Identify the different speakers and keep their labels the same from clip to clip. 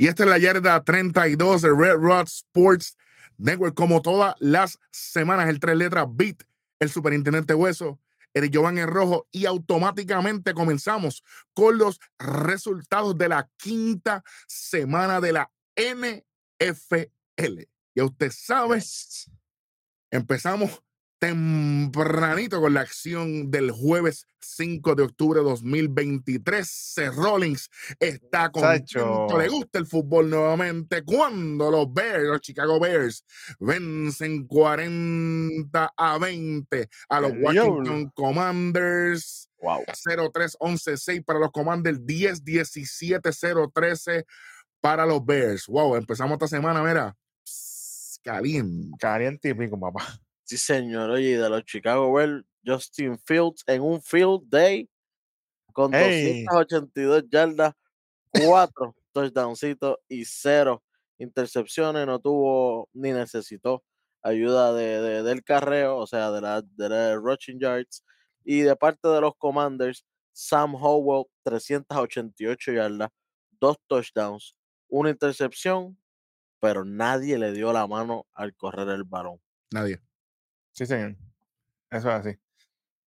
Speaker 1: Y esta es la yarda 32 de Red Rod Sports Network. Como todas las semanas, el tres letras Beat, el superintendente Hueso, el Giovanni Rojo. Y automáticamente comenzamos con los resultados de la quinta semana de la NFL. Ya usted sabe, empezamos tempranito con la acción del jueves 5 de octubre de 2023. Rollins está contento, le gusta el fútbol nuevamente cuando los Bears, los Chicago Bears, vencen 40 a 20 a los Washington Commanders.
Speaker 2: Wow.
Speaker 1: 0-3-11-6 para los Commanders, 10-17-0-13 para los Bears. Wow, empezamos esta semana, mira, caliente.
Speaker 2: Caliente y pico, papá.
Speaker 3: Sí, señor. Oye, de los Chicago Bears, Justin Fields en un field day con 282 yardas, 4 touchdowncitos y 0 intercepciones. No tuvo ni necesitó ayuda de, del carreo, o sea, de la, de rushing yards. Y de parte de los Commanders, Sam Howell, 388 yardas, 2 touchdowns, una intercepción, pero nadie le dio la mano al correr el balón.
Speaker 1: Nadie.
Speaker 2: Sí, señor. Eso es así.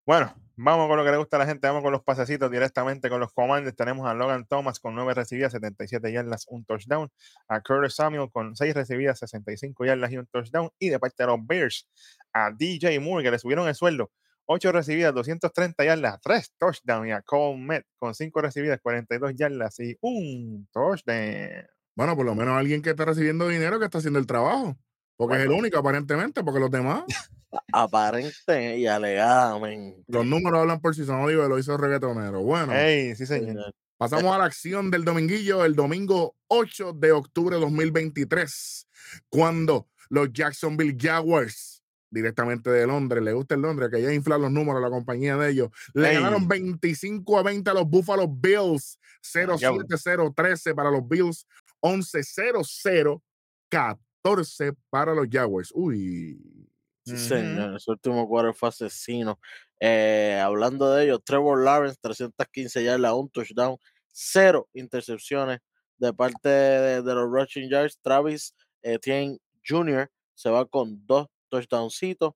Speaker 2: Bueno, vamos con lo que le gusta a la gente. Vamos con los pasecitos directamente con los comandos. Tenemos a Logan Thomas con 9 recibidas, 77 yardas, un touchdown. A Curtis Samuel con 6 recibidas, 65 yardas y un touchdown. Y de parte de los Bears, a DJ Moore, que le subieron el sueldo. 8 recibidas, 230 yardas, 3 touchdowns. Y a Cole Met con 5 recibidas, 42 yardas y un touchdown.
Speaker 1: Bueno, por lo menos alguien que está recibiendo dinero que está haciendo el trabajo. Porque es el único, aparentemente, porque los demás.
Speaker 3: Aparente y alegadamente.
Speaker 1: Los números hablan por sí solos, digo, lo hizo reggaetonero. Bueno.
Speaker 2: sí, señor.
Speaker 1: Pasamos a la acción del dominguillo, el domingo 8 de octubre de 2023, cuando los Jacksonville Jaguars, directamente de Londres, le gusta el Londres, que ya infla los números a la compañía de ellos, le ganaron 25 a 20 a los Buffalo Bills, 0-7-0-13 para los Bills, 11-0-0, 14 para los Jaguars. Uy.
Speaker 3: Sí, señor. Ese último cuadro fue asesino. Eh, hablando de ellos, Trevor Lawrence, 315 yardas, un touchdown, cero intercepciones de parte de, los rushing yards. Travis Etienne Jr. se va con dos touchdowncitos.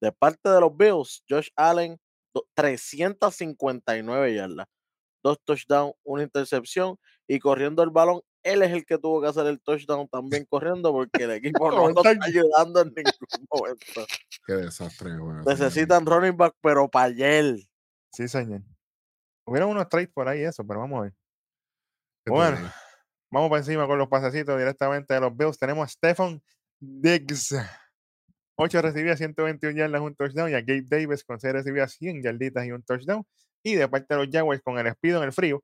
Speaker 3: De parte de los Bills, Josh Allen, 359 yardas, dos touchdowns, una intercepción y corriendo el balón él es el que tuvo que hacer el touchdown también corriendo porque el equipo no está ayudando en ningún momento.
Speaker 1: Qué desastre, güey.
Speaker 3: Necesitan running back, pero para ayer.
Speaker 2: Sí, señor. Hubieron unos trades por ahí, eso, pero vamos a ver. Bueno, vamos para encima con los pasecitos directamente de los Bills. Tenemos a Stephen Diggs. 8 recibía 121 yardas, un touchdown. Y a Gabe Davis con 6 recibía 100 yarditas y un touchdown. Y de parte de los Jaguars con el espido en el frío,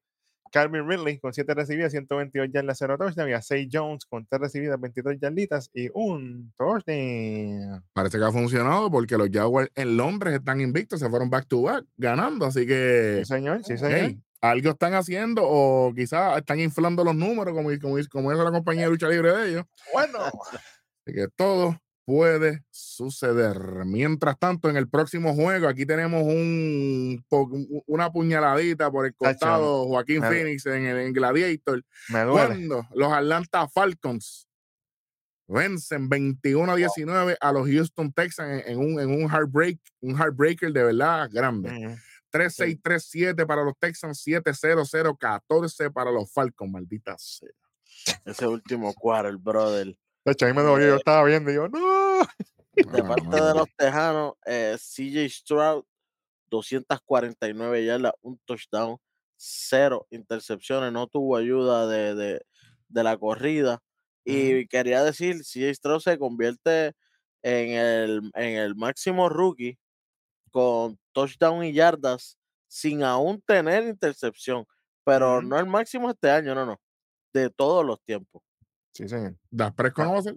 Speaker 2: Calvin Ridley con 7 recibidas, 122 yardas, 0 touchdown. Y a 6 Jones con 3 recibidas, 22 yarditas y un touchdown.
Speaker 1: Parece que ha funcionado porque los Jaguars en Londres están invictos, se fueron back to back ganando. Así que.
Speaker 2: Sí, señor, sí, señor.
Speaker 1: algo están haciendo o quizás están inflando los números, como, como, como es la compañía de lucha libre de ellos.
Speaker 2: Bueno.
Speaker 1: Así que todo puede suceder. Mientras tanto, en el próximo juego, aquí tenemos un, una puñaladita por el costado Joaquín Phoenix en el Gladiator.
Speaker 2: Me
Speaker 1: Cuando los Atlanta Falcons vencen 21 a 19 a los Houston Texans en, un, en un heartbreak, un heartbreaker de verdad grande. 3-6-3-7 para los Texans, 7-0-0-14 para los Falcons, maldita sea.
Speaker 3: Ese último quarter, brother.
Speaker 2: De hecho, ahí me dolió, yo estaba viendo y yo, no.
Speaker 3: De parte de los Tejanos, eh, CJ Stroud, 249 yardas, un touchdown, cero intercepciones, no tuvo ayuda de, de, la corrida. Y quería decir, CJ Stroud se convierte en el, en el máximo rookie con touchdown y yardas sin aún tener intercepción. Pero no el máximo este año, no, no. De todos los tiempos.
Speaker 2: Sí, señor.
Speaker 1: ¿Das Prescott no va a ser?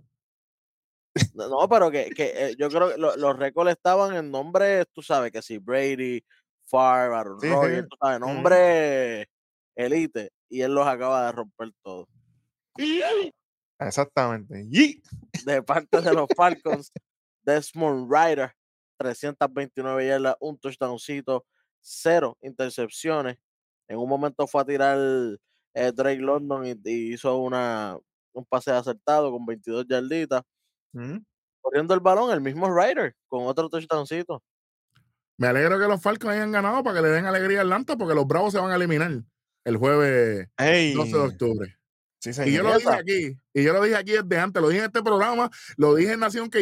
Speaker 3: No, pero que, que eh, yo creo que los récords estaban en nombre, tú sabes, que si Brady, Favre, Aaron Rodgers, tú sabes, nombre elite, y él los acaba de romper todos.
Speaker 2: Exactamente. Y
Speaker 3: de parte de los Falcons, Desmond Ryder, 329 yardas, un touchdowncito, cero intercepciones. En un momento fue a tirar eh, Drake London y, hizo una, un pase acertado con 22 yarditas. Corriendo el balón, el mismo Ryder con otro touchdowncito.
Speaker 1: Me alegro que los Falcons hayan ganado para que le den alegría a Atlanta porque los Bravos se van a eliminar el jueves 12 de octubre. y yo lo dije aquí, y yo lo dije aquí desde antes, lo dije en este programa, lo dije en Nación k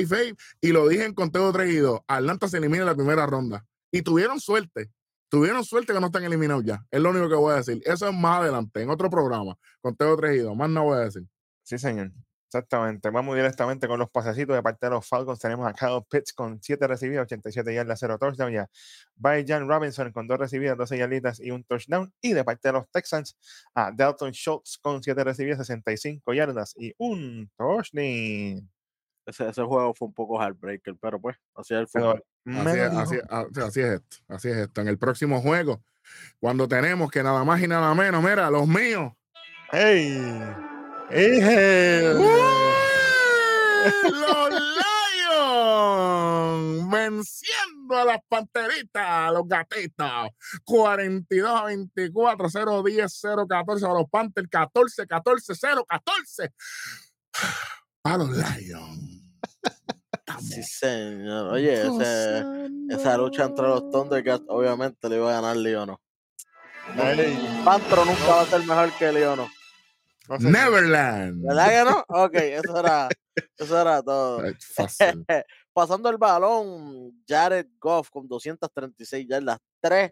Speaker 1: y lo dije en Conteo 3 y 2. Atlanta se elimina en la primera ronda. Y tuvieron suerte. Tuvieron suerte que no están eliminados ya. Es lo único que voy a decir. Eso es más adelante, en otro programa. Conteo 3 y 2. Más no voy a decir.
Speaker 2: Sí, señor. Exactamente. Vamos directamente con los pasecitos de parte de los Falcons. Tenemos a Kyle Pitts con 7 recibidas, 87 yardas, 0 touchdown. Ya by Jan Robinson con 2 recibidas, 12 yarditas y un touchdown. Y de parte de los Texans, a Dalton Schultz con 7 recibidas, 65 yardas y un touchdown.
Speaker 3: Ese, ese, juego fue un poco heartbreaker, pero pues, así es el fútbol.
Speaker 1: Así, así, así, es esto, así es esto. En el próximo juego, cuando tenemos que nada más y nada menos, mira, los míos. Los Lions venciendo a las panteritas, a los gatitos. 42 a 24, 0 10, 0 14 a los Panthers, 14, 14, 0, 14. A los Lions.
Speaker 3: Sí, señor. Oye, esa lucha entre los Thundercats, obviamente le iba a ganar Leono. Pantro nunca va a ser mejor que Leono.
Speaker 1: Neverland.
Speaker 3: ¿Verdad que no? Ok, eso era, eso era todo. Pasando el balón, Jared Goff con 236 yardas, 3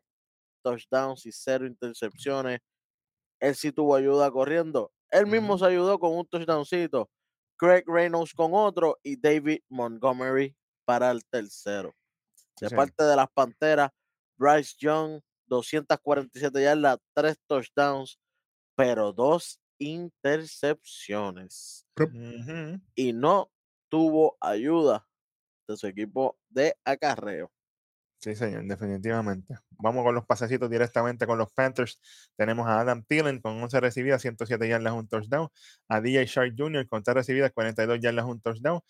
Speaker 3: touchdowns y 0 intercepciones. Él sí tuvo ayuda corriendo. Él mismo se ayudó con un touchdowncito. Craig Reynolds con otro y David Montgomery para el tercero. De parte de las Panteras, Bryce Young, 247 yardas, 3 touchdowns, pero 2 intercepciones. Y no tuvo ayuda de su equipo de acarreo.
Speaker 2: Sí, señor, definitivamente. Vamos con los pasecitos directamente con los Panthers. Tenemos a Adam Thielen con 11 recibidas, 107 yardas, un touchdown. A DJ Shark Jr. con 3 recibidas, 42 yardas, un touchdown.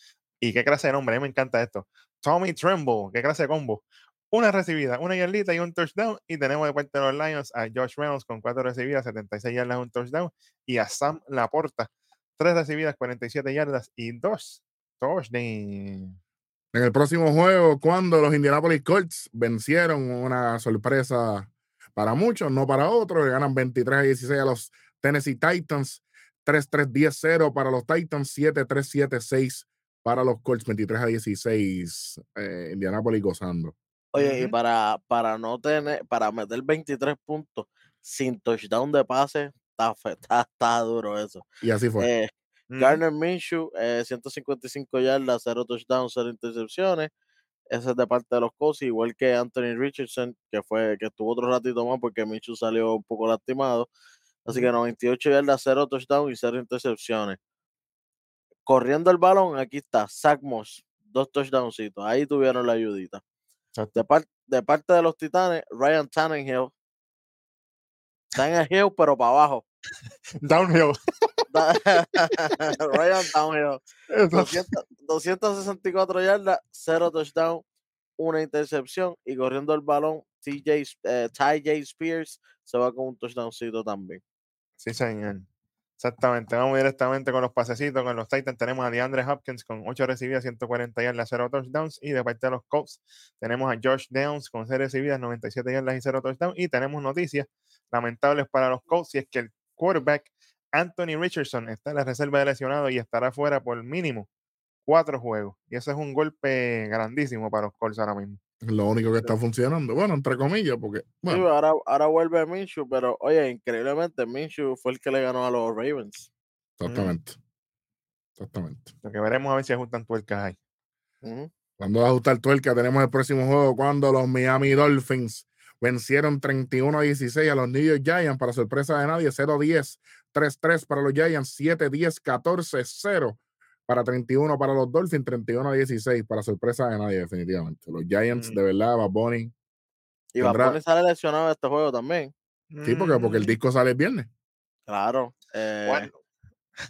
Speaker 2: ¿Y qué clase de nombre? A mí me encanta esto. Tommy Tremble, qué clase de combo una recibida, una yardita y un touchdown. Y tenemos de parte de los Lions a Josh Reynolds con cuatro recibidas, 76 yardas, un touchdown. Y a Sam Laporta, tres recibidas, 47 yardas y dos touchdowns.
Speaker 1: En el próximo juego, cuando los Indianapolis Colts vencieron una sorpresa para muchos, no para otros, le ganan 23 a 16 a los Tennessee Titans, 3-3-10-0 para los Titans, 7-3-7-6 para los Colts, 23 a 16, eh, Indianapolis gozando.
Speaker 3: Oye, y para, para no tener, para meter 23 puntos sin touchdown de pase, está, está, está duro eso.
Speaker 1: Y así fue.
Speaker 3: Eh, Garner Minshew, eh, 155 yardas, 0 touchdowns, 0 intercepciones. Ese es de parte de los Colts, igual que Anthony Richardson, que fue que estuvo otro ratito más porque Minshew salió un poco lastimado. Así que 98 yardas, 0 touchdowns y 0 intercepciones. Corriendo el balón, aquí está Zach Moss, dos touchdowncitos. Ahí tuvieron la ayudita. De, de, parte de los Titanes, Ryan Tannehill. Tannehill, pero para abajo.
Speaker 2: Downhill.
Speaker 3: Ryan Downhill. 264 yardas, 0 touchdown, una intercepción y corriendo el balón, TJ, eh, Ty J. Spears se va con un touchdowncito también.
Speaker 2: Sí, señor. Exactamente, vamos directamente con los pasecitos. Con los Titans tenemos a DeAndre Hopkins con 8 recibidas, 140 yardas, 0 touchdowns. Y de parte de los Colts tenemos a Josh Downs con 0 recibidas, 97 yardas y 0 touchdowns. Y tenemos noticias lamentables para los Colts y es que el quarterback Anthony Richardson está en la reserva de lesionado y estará fuera por mínimo cuatro juegos. Y eso es un golpe grandísimo para los Colts ahora mismo.
Speaker 1: Lo único que está funcionando, bueno, entre comillas, porque.
Speaker 3: Bueno. ahora, ahora vuelve Minshew, pero oye, increíblemente, Minshew fue el que le ganó a los Ravens.
Speaker 1: Exactamente. Exactamente.
Speaker 2: Lo que veremos a ver si ajustan tuercas ahí.
Speaker 1: Cuando va a ajustar tuerca, tenemos el próximo juego cuando los Miami Dolphins vencieron 31 a 16 a los New York Giants para sorpresa de nadie, 0-10, 3-3 para los Giants, 7-10, 14-0 para 31 para los Dolphins, 31 a 16 para sorpresa de nadie, definitivamente. Los Giants, mm. de verdad, Bad Bunny.
Speaker 3: Y Bad Bunny sale lesionado en este juego también.
Speaker 1: Sí, porque, porque el mm. disco sale el viernes.
Speaker 3: Claro. Eh,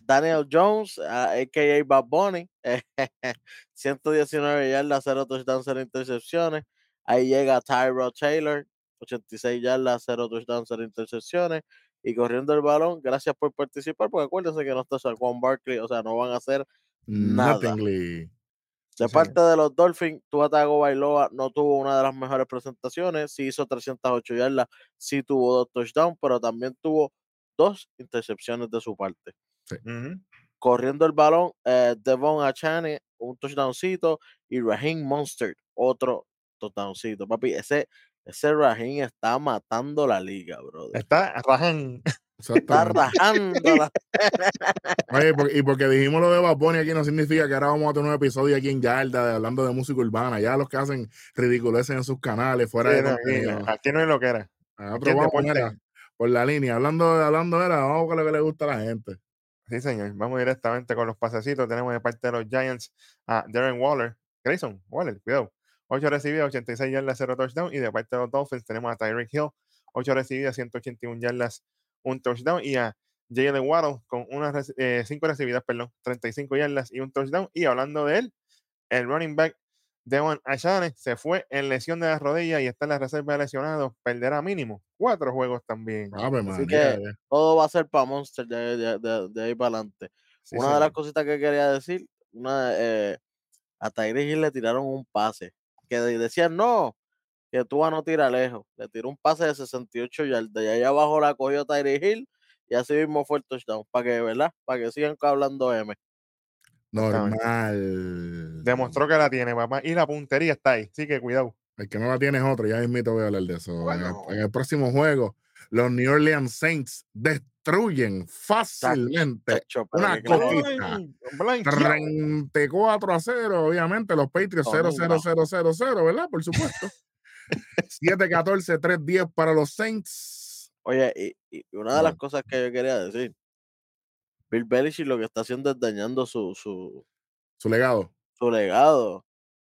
Speaker 3: Daniel Jones, a.k.a. Bad Bunny, 119 yardas, 0 touchdowns, 0 intercepciones. Ahí llega Tyrod Taylor, 86 yardas, 0 touchdowns, 0 intercepciones. Y corriendo el balón. Gracias por participar, porque acuérdense que no está Juan Barkley, o sea, no van a hacer nada. De parte de los Dolphins, Tuatago Bailoa no tuvo una de las mejores presentaciones, sí hizo 308 yardas, sí tuvo dos touchdowns, pero también tuvo dos intercepciones de su parte. Corriendo el balón, eh, Devon Achane, un touchdowncito, y Raheem Monster, otro touchdowncito. Papi, ese, ese Raheem está matando la liga, brother.
Speaker 2: Está Raheem.
Speaker 3: Está rajando.
Speaker 1: Oye, y porque dijimos lo de Baboni aquí no significa que ahora vamos a tener un episodio aquí en Yarda hablando de música urbana. Ya los que hacen ridiculeces en sus canales, fuera de
Speaker 2: aquí, no es lo que era.
Speaker 1: Ah, por la línea. Hablando, hablando de la, vamos con lo que le gusta a la gente.
Speaker 2: Sí, señor. Vamos directamente con los pasecitos. Tenemos de parte de los Giants a Darren Waller. Grayson Waller, cuidado. 8 recibidas, 86 yardas, 0 touchdown. Y de parte de los Dolphins tenemos a Tyreek Hill. 8 recibidas, 181 yardas, un touchdown. Y a Jalen Waddle con unas 5 eh, recibidas, perdón, 35 yardas y un touchdown. Y hablando de él, el running back Devon Ashane se fue en lesión de la rodilla y está en la reserva de lesionados. Perderá mínimo cuatro juegos también.
Speaker 3: Así que todo va a ser para Monster de, ahí para adelante. una de las cositas que quería decir, una, eh, a Hill le tiraron un pase. Que decían, no, que tú vas a no tirar lejos. Le tiró un pase de 68 yardas. Y ahí abajo la cogió Tyree Hill y así mismo fue el touchdown. Para que, ¿verdad? Para que sigan hablando M.
Speaker 1: Normal.
Speaker 2: Demostró que la tiene, papá. Y la puntería está ahí. Así que cuidado.
Speaker 1: El que no la tiene es otro. Ya mismo voy a hablar de eso. En, el, próximo juego, los New Orleans Saints destruyen fácilmente una coquita. 34 a 0, obviamente. Los Patriots 0, 0, 0, 0, 0, ¿verdad? Por supuesto. 7-14, 3-10 para los Saints.
Speaker 3: Oye, y, una de las cosas que yo quería decir, Bill Belichick lo que está haciendo es dañando su, su,
Speaker 1: su legado.
Speaker 3: Su legado.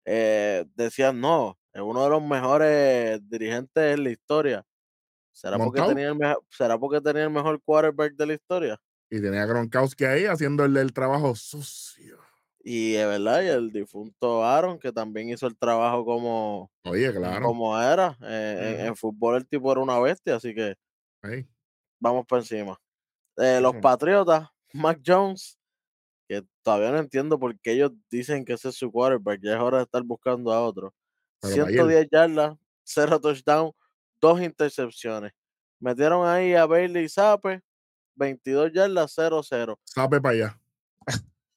Speaker 3: Eh, decían, no, es uno de los mejores dirigentes en la historia. ¿Será porque, tenía el mejor, ¿Será porque tenía el mejor quarterback de la historia?
Speaker 1: Y tenía a Gronkowski ahí haciendo el, el trabajo sucio.
Speaker 3: Y es verdad, y el difunto Aaron, que también hizo el trabajo como,
Speaker 1: Oye, claro.
Speaker 3: como era. Eh, en, fútbol el tipo era una bestia, así que vamos por encima. Eh, los Patriotas, Mac Jones, que todavía no entiendo por qué ellos dicen que ese es su quarterback, ya es hora de estar buscando a otro. 110 yardas, 0 touchdown, 2 intercepciones. Metieron ahí a Bailey y Sape, 22 yardas, 0-0.
Speaker 1: Sape para allá.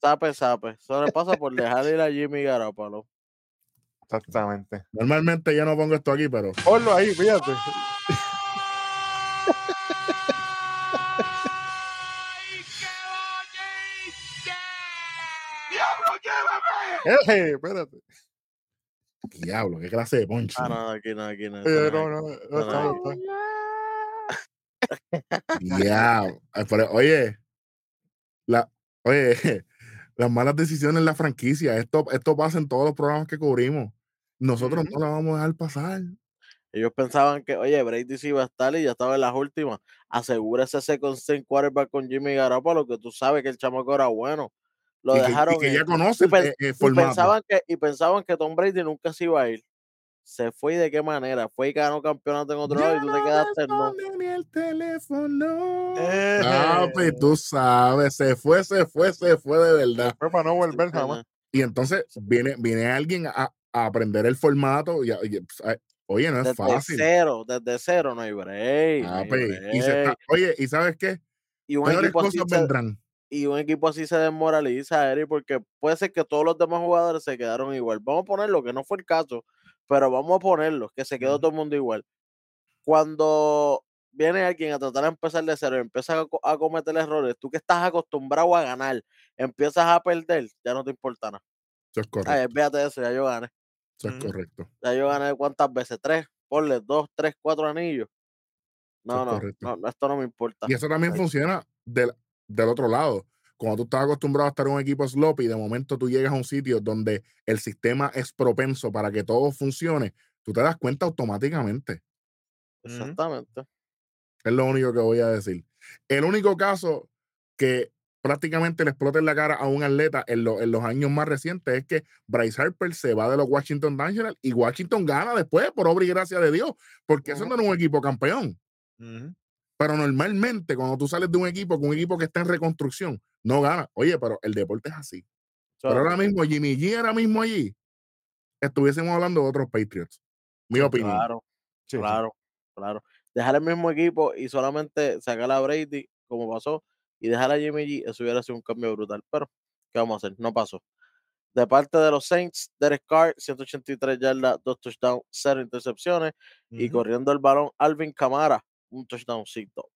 Speaker 3: Sape, sape. Solo pasa por dejar ir a Jimmy Garoppolo.
Speaker 2: Exactamente.
Speaker 1: Normalmente yo no pongo esto aquí, pero.
Speaker 2: Ponlo ahí, fíjate. ¡Eh! Espérate.
Speaker 1: Diablo, qué clase de poncho.
Speaker 3: Ah, no, aquí no, aquí no.
Speaker 2: No, no, no, no,
Speaker 1: Diablo. Oye, la, oye, las malas decisiones en la franquicia, esto, esto pasa en todos los programas que cubrimos. Nosotros no la vamos a dejar pasar.
Speaker 3: Ellos pensaban que, oye, Brady sí iba a estar y ya estaba en las últimas. Asegúrese ese constant quarterback con Jimmy Garoppolo, que tú sabes que el chamaco era bueno. Lo dejaron.
Speaker 1: Que, y que ya conocen y, eh, eh,
Speaker 3: pensaban que, y pensaban que Tom Brady nunca se iba a ir. Se fue y de qué manera. Fue y ganó campeonato en otro lado y tú te quedaste no.
Speaker 1: Ni el teléfono. Ah, pues tú sabes, se fue, se fue, se fue de verdad.
Speaker 2: Fue para no volver jamás.
Speaker 1: Y entonces viene, viene alguien a, a aprender el formato y, pues, oye, no es
Speaker 3: desde
Speaker 1: fácil.
Speaker 3: Cero, desde cero no hay break.
Speaker 1: Ah, pues, y se oye, ¿y sabes qué?
Speaker 3: Y un cosas vendrán y un equipo así se desmoraliza, Eric, porque puede ser que todos los demás jugadores se quedaron igual. Vamos a ponerlo, que no fue el caso, pero vamos a ponerlo, que se quedó todo el mundo igual. Cuando viene alguien a tratar de empezar de cero empieza a, cometer errores, tú que estás acostumbrado a ganar, empiezas a perder, ya no te importa nada.
Speaker 1: Eso es correcto. Ay,
Speaker 3: de eso, ya yo gané.
Speaker 1: Eso es correcto.
Speaker 3: Ya yo gané cuántas veces, tres, ponle dos, tres, cuatro anillos. No, no, no, esto no me importa.
Speaker 1: Y eso también funciona de, del otro lado. Cuando tú estás acostumbrado a estar en un equipo sloppy, de momento tú llegas a un sitio donde el sistema es propenso para que todo funcione, tú te das cuenta automáticamente.
Speaker 3: Exactamente.
Speaker 1: Es lo único que voy a decir. El único caso que prácticamente le explota en la cara a un atleta en, los años más recientes es que Bryce Harper se va de los Washington Nationals y Washington gana después por obra y gracia de Dios, porque eso no era un equipo campeón. Pero normalmente, cuando tú sales de un equipo con un equipo que está en reconstrucción, no gana. Oye, pero el deporte es así. Pero ahora mismo, Jimmy G ahora mismo allí, estuviésemos hablando de otros Patriots. Mi opinión.
Speaker 3: Claro, claro, claro. Dejar el mismo equipo y solamente sacar a Brady, como pasó, y dejar a Jimmy G, eso hubiera sido un cambio brutal. Pero, ¿qué vamos a hacer? No pasó. De parte de los Saints, Derek Carr, 183 yardas, dos touchdowns, cero intercepciones. Y corriendo el balón, Alvin Camara, un touchdowncito.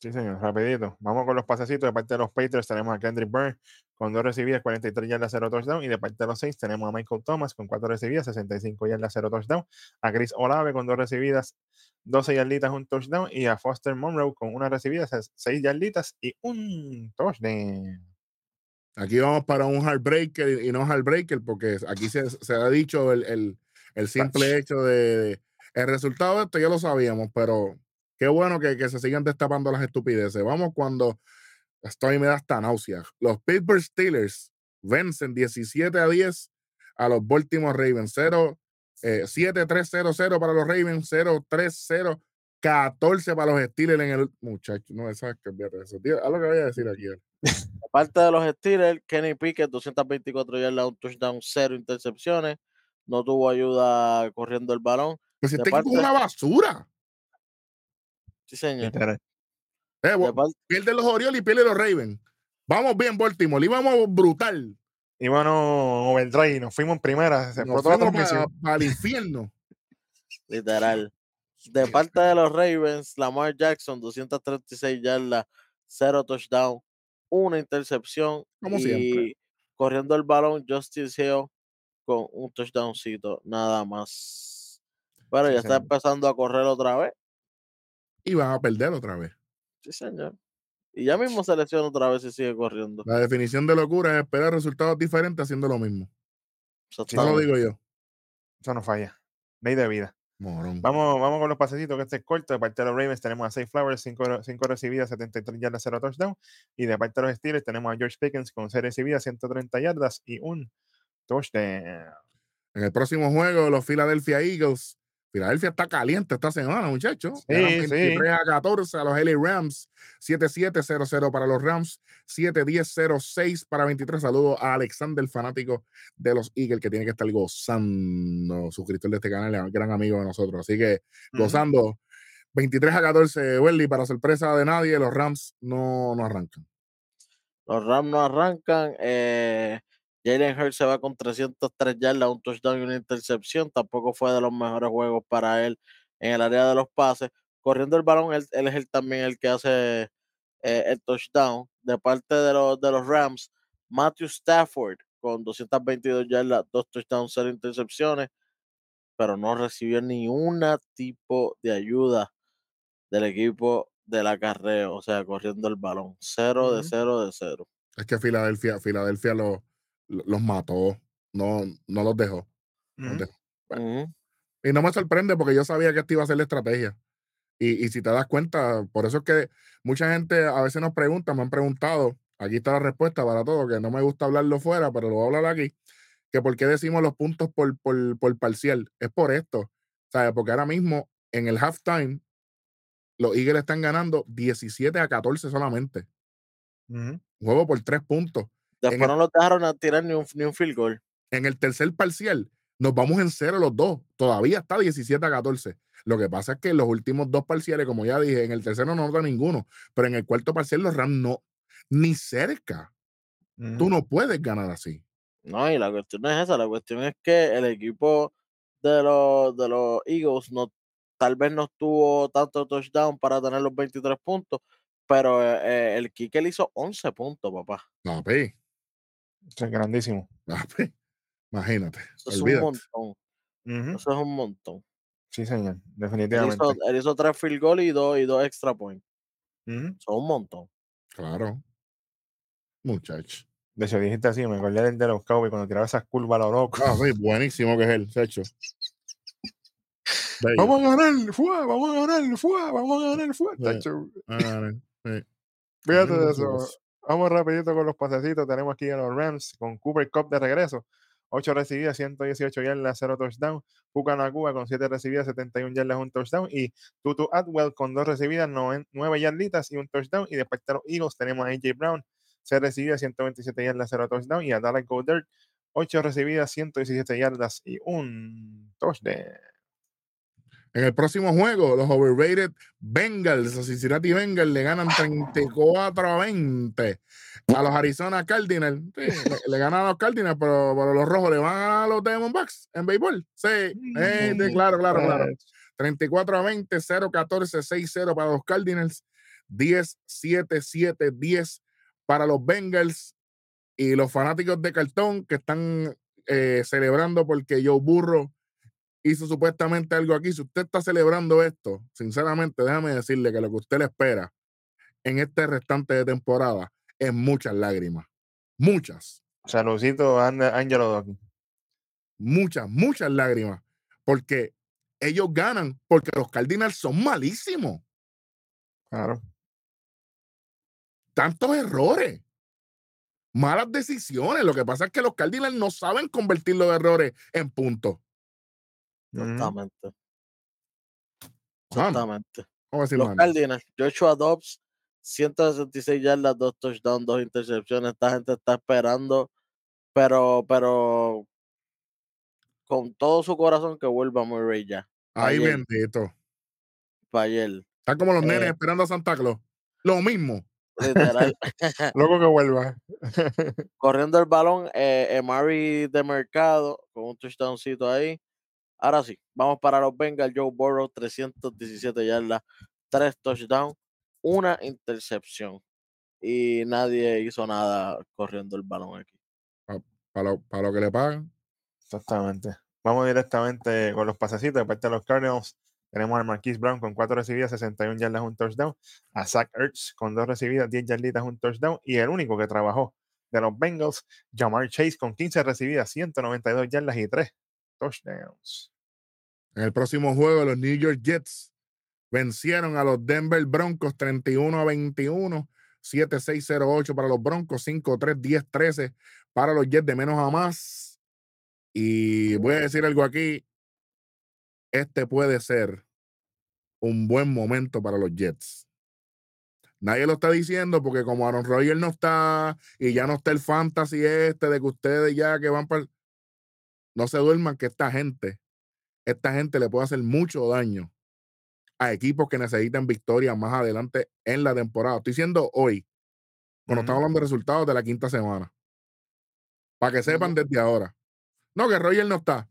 Speaker 2: Sí, señor, rapidito. Vamos con los pasecitos. De parte de los Patriots tenemos a Kendrick Byrne con dos recibidas, 43 yardas, 0 touchdown. Y de parte de los Saints tenemos a Michael Thomas con cuatro recibidas, 65 yardas, 0 touchdown. A Chris Olave con dos recibidas, 12 yarditas, un touchdown. Y a Foster Monroe con una recibida, 6 yarditas y un touchdown.
Speaker 1: Aquí vamos para un heartbreaker y no heartbreaker, porque aquí se, ha dicho el, simple hecho de, El resultado de esto ya lo sabíamos, pero qué bueno que, se sigan destapando las estupideces. Vamos cuando estoy me da hasta náusea. Los Pittsburgh Steelers vencen 17 a 10 a los Baltimore Ravens. 0, 7-3-0-0 eh, para los Ravens, 0-3-0. 14 para los Steelers en el. Muchacho, no, sabes que eso. Tío, lo que voy a decir aquí.
Speaker 3: Aparte de los Steelers, Kenny Pickett, 224 yardas, un touchdown, cero intercepciones. No tuvo ayuda corriendo el balón.
Speaker 1: Pues este equipo es una basura.
Speaker 3: Sí, señor.
Speaker 1: Eh, pierde los Orioles y pierde los Ravens. Vamos bien, Baltimore. Íbamos brutal.
Speaker 2: Íbamos overdrive y nos fuimos en primera. Se
Speaker 1: nos fuimos al infierno.
Speaker 3: Literal. De parte de los Ravens, Lamar Jackson, 236 yardas, cero touchdown, una intercepción. y corriendo el balón, Justice Hill con un touchdowncito, nada más. Pero ya está empezando a correr otra vez.
Speaker 1: Y van a perder otra vez.
Speaker 3: Sí, señor. Y ya mismo se lesiona otra vez y sigue corriendo.
Speaker 1: La definición de locura es esperar resultados diferentes haciendo lo mismo. Eso lo digo yo.
Speaker 2: Eso no falla. Ley de vida. Vamos, vamos con los pasecitos, que este es corto. De parte de los Ravens tenemos a Safe Flowers, 5 recibidas, 73 yardas, 0 touchdown. Y de parte de los Steelers tenemos a George Pickens con 6 recibidas, 130 yardas y un touchdown.
Speaker 1: En el próximo juego, los Philadelphia Eagles. Filadelfia está caliente esta semana, muchachos. Sí, 23 a 14 a los LA Rams. 7-7-0-0 para los Rams. 7-10-0-6 para 23. Saludos a Alexander, fanático de los Eagles, que tiene que estar gozando. Suscriptor de este canal, gran amigo de nosotros. Así que gozando. 23 a 14, Welly, para sorpresa de nadie, los Rams no, no arrancan.
Speaker 3: Los Rams no arrancan. Eh, Jalen Hurts se va con 303 yardas, un touchdown y una intercepción. Tampoco fue de los mejores juegos para él en el área de los pases. Corriendo el balón, él, es el, también el que hace eh, el touchdown. De parte de los, de los Rams, Matthew Stafford con 222 yardas, dos touchdowns, cero intercepciones, pero no recibió ni un tipo de ayuda del equipo del acarreo, o sea, corriendo el balón. Cero de cero de cero.
Speaker 1: Es que Filadelfia, Filadelfia lo, los mató, no, no los dejó. Y no me sorprende porque yo sabía que esta iba a ser la estrategia. Y, y, si te das cuenta, por eso es que mucha gente a veces nos pregunta, me han preguntado, aquí está la respuesta para todo, que no me gusta hablarlo fuera, pero lo voy a hablar aquí, que por qué decimos los puntos por, por, por parcial. Es por esto, ¿sabes? Porque ahora mismo en el halftime, los Eagles están ganando 17 a 14 solamente. Juego por tres puntos.
Speaker 3: Después no los dejaron a tirar ni un, ni un field goal.
Speaker 1: En el tercer parcial, nos vamos en cero los dos. Todavía está 17 a 14. Lo que pasa es que en los últimos dos parciales, como ya dije, en el tercero no nota ninguno, pero en el cuarto parcial los Rams no, ni cerca. Tú no puedes ganar así.
Speaker 3: No, y la cuestión no es esa, la cuestión es que el equipo de los, de los Eagles no, tal vez no tuvo tanto touchdown para tener los 23 puntos, pero eh, eh, el Kicker hizo 11 puntos, papá.
Speaker 1: No,
Speaker 2: es grandísimo.
Speaker 1: Imagínate.
Speaker 3: Eso es un montón. Eso es un montón.
Speaker 2: Sí, señor. Definitivamente.
Speaker 3: Él hizo, tres field goals y dos, y dos extra points. Son un montón.
Speaker 1: Claro. Muchacho.
Speaker 2: De hecho, dijiste así, me acordé del de los Cowboys cuando tiraba esas curvas a lo loco.
Speaker 1: Ah, sí, buenísimo que es él, hecho.
Speaker 2: Vamos a ganar, fue, vamos a ganar, fue, vamos a ganar, fue. Fíjate de eso. Vamos rapidito con los pasecitos. Tenemos aquí a los Rams con Cooper Cup de regreso. 8 recibidas, 118 yardas, 0 touchdown. Puka Nakua con 7 recibidas, 71 yardas, 1 touchdown. Y Tutu Atwell con 2 recibidas, 9, 9 yarditas y 1 touchdown. Y después de los Eagles tenemos a AJ Brown, 6 recibidas, 127 yardas, 0 touchdown. Y a Dallas Goddard, 8 recibidas, 117 yardas y 1 touchdown.
Speaker 1: En el próximo juego, los overrated Bengals, los Cincinnati Bengals, le ganan 34 a 20 a los Arizona Cardinals. le, ganan a los Cardinals, pero, los rojos le van a los Diamondbacks en béisbol. Sí, eh, claro, claro, claro. 34 a 20, 0, 14, 6, 0 para los Cardinals, 10, 7, 7, 10 para los Bengals y los fanáticos de cartón que están eh, celebrando porque Joe Burro hizo supuestamente algo aquí. Si usted está celebrando esto, sinceramente, déjame decirle que lo que usted le espera en este restante de temporada es muchas lágrimas. Muchas.
Speaker 2: Saludcito, Ángelo
Speaker 1: Muchas, muchas lágrimas. Porque ellos ganan, porque los Cardinals son malísimos.
Speaker 2: Claro.
Speaker 1: Tantos errores. Malas decisiones. Lo que pasa es que los Cardinals no saben convertir los errores en puntos.
Speaker 3: Exactamente. Exactamente. Los Cardinals, Joshua Dobbs, 166 yardas, dos touchdowns, dos intercepciones. Esta gente está esperando, pero, pero con todo su corazón que vuelva Murray ya.
Speaker 1: Ay, bendito.
Speaker 3: Para ayer.
Speaker 1: Está como los nenes eh esperando a Santa Claus. Lo mismo.
Speaker 3: Literal.
Speaker 2: Luego que vuelva.
Speaker 3: Corriendo el balón, eh, Mari de mercado, con un touchdowncito ahí. Ahora sí, vamos para los Bengals. Joe Burrow, 317 yardas, 3 touchdowns, una intercepción. Y nadie hizo nada corriendo el balón aquí.
Speaker 1: Para lo, que le pagan.
Speaker 2: Exactamente. Vamos directamente con los pasecitos. De parte de los Cardinals, tenemos a Marquise Brown con 4 recibidas, 61 yardas, un touchdown. A Zach Ertz con 2 recibidas, 10 yarditas, un touchdown. Y el único que trabajó de los Bengals, Jamar Chase con 15 recibidas, 192 yardas y 3 touchdowns.
Speaker 1: En el próximo juego, los New York Jets vencieron a los Denver Broncos 31 a 21, 7-6-0-8 para los Broncos, 5-3, 10-13 para los Jets de menos a más. Y voy a decir algo aquí. Este puede ser un buen momento para los Jets. Nadie lo está diciendo porque como Aaron Rodgers no está y ya no está el fantasy este de que ustedes ya que van para no se duerman que esta gente, esta gente le puede hacer mucho daño a equipos que necesitan victoria más adelante en la temporada. Estoy diciendo hoy, cuando estamos hablando de resultados de la quinta semana. Para que sepan desde ahora. No, que Rogers no está.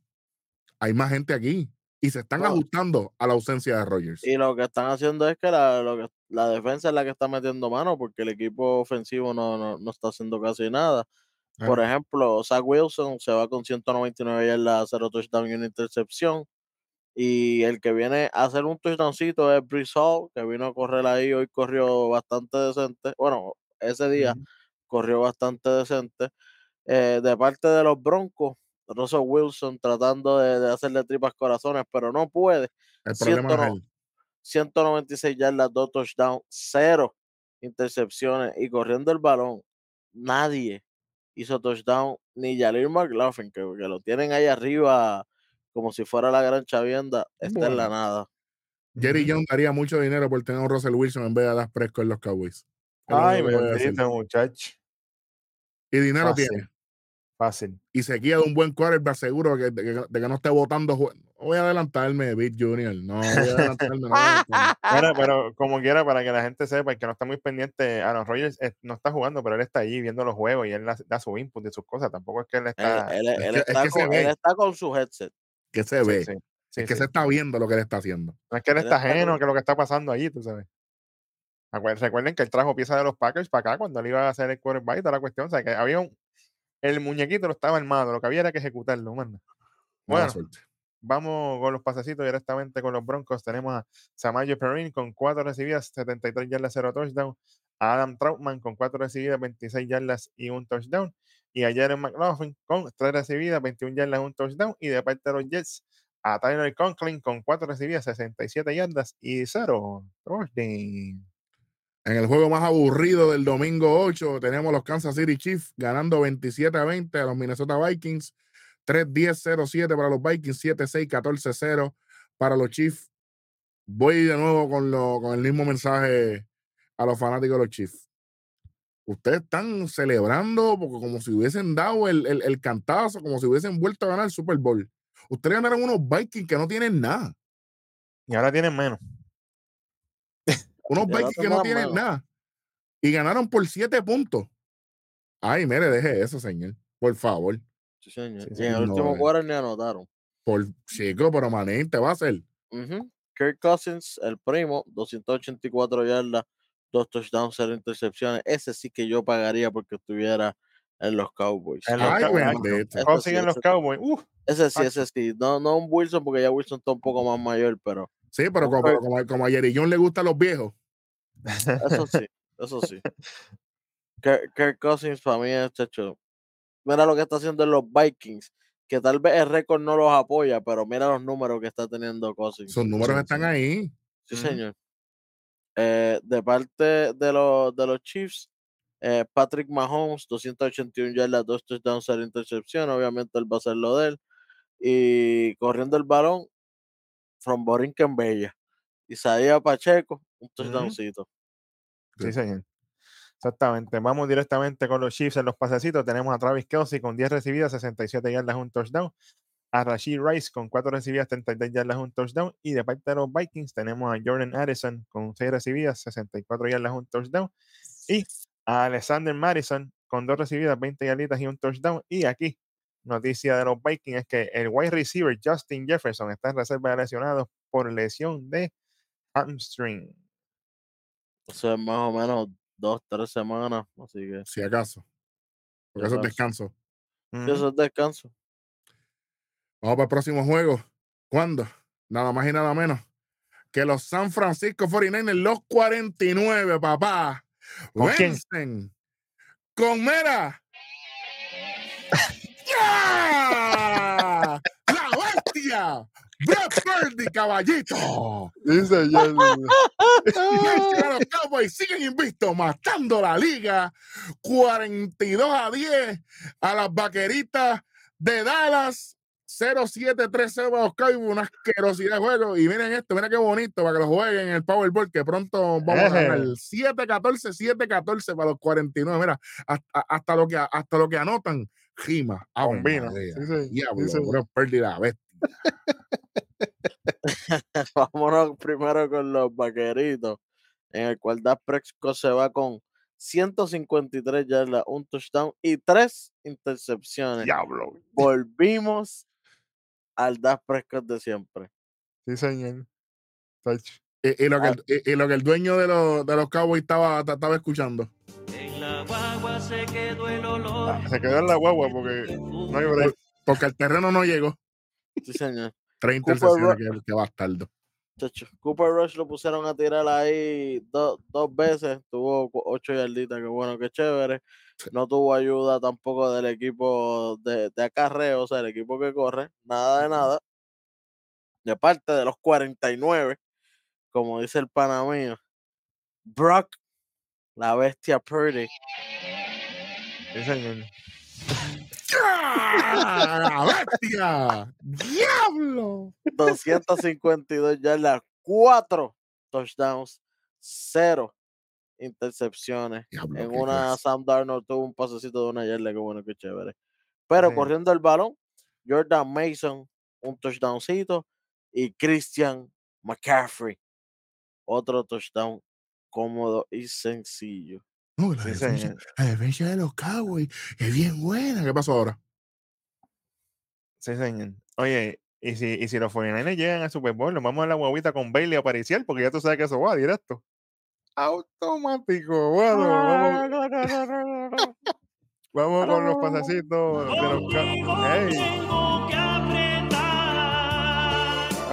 Speaker 1: Hay más gente aquí y se están ajustando a la ausencia de Rogers.
Speaker 3: Y lo que están haciendo es que la, la defensa es la que está metiendo mano porque el equipo ofensivo no, no, no está haciendo casi nada. Por ejemplo, Zach Wilson se va con 199 yardas, 0 touchdown y una intercepción. Y el que viene a hacer un touchdowncito es Brice Hall, que vino a correr ahí. Hoy corrió bastante decente. Bueno, ese día corrió bastante decente. Eh, de parte de los Broncos, Russell Wilson tratando de, hacerle tripas corazones, pero no puede.
Speaker 1: El problema es
Speaker 3: 196 yardas, 2 touchdowns, 0 intercepciones y corriendo el balón. Nadie hizo touchdown, ni Jalir McLaughlin, que, que, lo tienen ahí arriba como si fuera la gran chavienda, está en la nada.
Speaker 1: Jerry Jones daría mucho dinero por tener a Russell Wilson en vez de las Prescott en los Cowboys.
Speaker 2: Ay, bendito muchacho.
Speaker 1: Y dinero tiene.
Speaker 2: Fácil.
Speaker 1: Y se queda un buen quarterback seguro de, que, no esté votando. Voy a adelantarme, Big Junior. No, voy a adelantarme.
Speaker 2: pero como quiera, para que la gente sepa y que no está muy pendiente, Aaron Rodgers eh, no está jugando, pero él está ahí viendo los juegos y él da, su input y sus cosas. Tampoco es que él está.
Speaker 3: Él, está, con, su headset.
Speaker 1: Que se ve. es que se está viendo lo que él está haciendo.
Speaker 2: No es que él, está ajeno que lo que está pasando allí, tú sabes. Recuerden que él trajo piezas de los Packers para acá cuando él iba a hacer el quarterback y toda la cuestión. O sea, que había un, el muñequito lo estaba armado, lo que había era que ejecutarlo, manda. Bueno, vamos con los pasecitos directamente con los Broncos. Tenemos a Samayo Perrin con 4 recibidas, 73 yardas, 0 touchdown. A Adam Troutman con 4 recibidas, 26 yardas y un touchdown. Y a Jaren McLaughlin con 3 recibidas, 21 yardas, y un touchdown. Y de parte de los Jets, a Tyler Conklin con 4 recibidas, 67 yardas y 0 touchdown.
Speaker 1: En el juego más aburrido del domingo 8, tenemos los Kansas City Chiefs ganando 27 a 20 a los Minnesota Vikings. 3-10-0-7 para los Vikings, 7-6-14-0 para los Chiefs. Voy de nuevo con, lo, con el mismo mensaje a los fanáticos de los Chiefs. Ustedes están celebrando como si hubiesen dado el, el, el cantazo, como si hubiesen vuelto a ganar el Super Bowl. Ustedes ganaron unos Vikings que no tienen nada.
Speaker 2: Y ahora tienen menos.
Speaker 1: Unos Vikings que no tienen nada. Y ganaron por siete puntos. Ay, mire, deje eso, señor. Por favor.
Speaker 3: Sí, señor.
Speaker 2: Sí,
Speaker 3: y
Speaker 2: sí,
Speaker 3: en el
Speaker 1: no,
Speaker 3: último
Speaker 1: eh.
Speaker 3: quarter ni anotaron.
Speaker 1: Por chico, permanente va a ser.
Speaker 3: Ujú. Kirk Cousins, el primo, 284 yardas, dos touchdowns, cero intercepciones. Ese sí que yo pagaría porque estuviera en los Cowboys.
Speaker 2: En los
Speaker 1: Ay,
Speaker 2: Cow-
Speaker 1: bendito.
Speaker 3: Ese
Speaker 2: ¿Cómo
Speaker 3: sí,
Speaker 2: siguen los
Speaker 3: ese-
Speaker 2: Cowboys?
Speaker 3: Ese sí, ese sí. No, no un Wilson, porque ya Wilson está un poco más mayor, pero
Speaker 1: Sí, pero como,
Speaker 3: Ok.
Speaker 1: como, como a Jerry John le gustan los viejos.
Speaker 3: eso sí, eso sí. Kirk, Cousins para mí es chacho. Mira lo que está haciendo en los Vikings, que tal vez el récord no los apoya, pero mira los números que está teniendo Cousins.
Speaker 1: Sus números
Speaker 2: sí,
Speaker 1: están
Speaker 2: sí.
Speaker 1: ahí.
Speaker 3: Sí, señor. Eh, de parte de los, de los Chiefs, eh, Patrick Mahomes, 281 yardas, dos touchdowns, cero intercepción. Obviamente él va a hacer lo de él. Y corriendo el balón, from Borinquen Bella. Isaías Pacheco, un touchdowncito.
Speaker 2: Sí, señor. Exactamente. Vamos directamente con los Chiefs en los pasecitos. Tenemos a Travis Kelsey con 10 recibidas, 67 yardas, un touchdown. A Rashid Rice con 4 recibidas, 32 yardas, un touchdown. Y de parte de los Vikings tenemos a Jordan Addison con 6 recibidas, 64 yardas, un touchdown. Y a Alexander Madison con 2 recibidas, 20 yarditas y un touchdown. Y aquí, noticia de los Vikings es que el wide receiver Justin Jefferson está en reserva de lesionados por lesión de hamstring.
Speaker 3: O sea, más o menos dos, tres semanas. Así que
Speaker 1: Si acaso. Porque
Speaker 3: Si
Speaker 1: eso es descanso.
Speaker 2: Ujú.
Speaker 3: eso es descanso.
Speaker 1: Vamos para el próximo juego. ¿Cuándo? Nada más y nada menos que los San Francisco 49ers, los 49, papá. Vencen con Mera. ¡Ya! ¡La bestia! ¡Brock Purdy, caballito!
Speaker 2: Dice
Speaker 1: los Cowboys siguen invictos, matando la liga 42 a 10 a las vaqueritas de Dallas. 0-7-3-0 para los Cowboys, una asquerosidad de juego. Y miren esto, miren qué bonito para que lo jueguen en el Powerball, que pronto vamos a ganar.
Speaker 2: Eje.
Speaker 1: 7-14, 7-14 para los 49. Mira, hasta, hasta lo, que, hasta lo que anotan, Gima. Ave
Speaker 2: Combina. Sí, sí,
Speaker 1: Diablo,
Speaker 2: sí,
Speaker 1: la bestia.
Speaker 3: Vámonos primero con los vaqueritos, en el cual Dak Prescott se va con 153 yardas, un touchdown y tres intercepciones.
Speaker 2: Diablo.
Speaker 3: Volvimos al Dak Prescott de siempre.
Speaker 2: Sí, señor.
Speaker 1: Y, y lo, que
Speaker 3: Ah.
Speaker 1: el, y- y lo que el dueño de los, de los Cowboys estaba, estaba escuchando.
Speaker 4: En la guagua se quedó el olor.
Speaker 2: Ah, Se quedó en la guagua porque no hay break.
Speaker 1: Porque el terreno no llegó.
Speaker 3: Sí, señor.
Speaker 1: Tres intercepciones, que, que bastardo.
Speaker 3: Chacho, Cooper Rush lo pusieron a tirar ahí do- dos veces, tuvo ocho yarditas, que bueno, que chévere. No tuvo ayuda tampoco del equipo de, de acarreo, o sea, el equipo que corre, nada de nada. De parte de los 49, como dice el pana mío, Brock, la bestia Purdy,
Speaker 2: señor.
Speaker 1: ¡Ya! ¡La bestia! ¡Diablo!
Speaker 3: 252 yardas, cuatro touchdowns, cero intercepciones.
Speaker 1: Diablo,
Speaker 3: En
Speaker 1: qué
Speaker 3: una
Speaker 1: clase.
Speaker 3: Sam Darnold tuvo un pasecito de una yarda, que bueno, que chévere. Pero
Speaker 2: Sí.
Speaker 3: corriendo el balón, Jordan Mason, un touchdowncito, y Christian McCaffrey, otro touchdown cómodo y sencillo.
Speaker 1: No, la, defensa,
Speaker 2: señor.
Speaker 1: la defensa de los Cowboys es bien buena. ¿Qué pasó ahora?
Speaker 2: Sí, señor. Oye, y si, y si los 49ers llegan al Super Bowl, nos vamos a la guaguita con Bailey a apariciar, porque ya tú sabes que eso va directo. Automático. Bueno, vamos, vamos con los pasecitos de los
Speaker 4: Contigo
Speaker 2: Cow-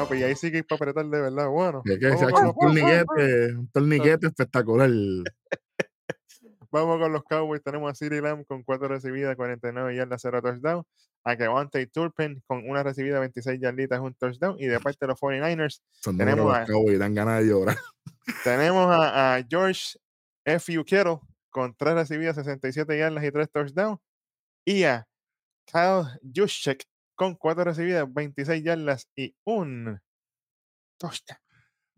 Speaker 2: Ah, pues y ahí sí que hay para apretar de verdad. Bueno,
Speaker 1: Es que se ha hecho un torniquete, un torniquete espectacular.
Speaker 2: Vamos con los Cowboys. Tenemos a CeeDee Lamb con 4 recibidas, 49 yardas, 0 touchdown. A Kevante Turpin con una recibida, 26 yarditas, un touchdown. Y de parte de los 49ers,
Speaker 1: Son
Speaker 2: Tenemos a-
Speaker 1: los Cowboys, dan ganas de llorar.
Speaker 2: tenemos a, a George F. Kittle con 3 recibidas, 67 yardas y 3 touchdowns. Y a Kyle Juszczyk con cuatro recibidas, 26 yardas y un touchdown.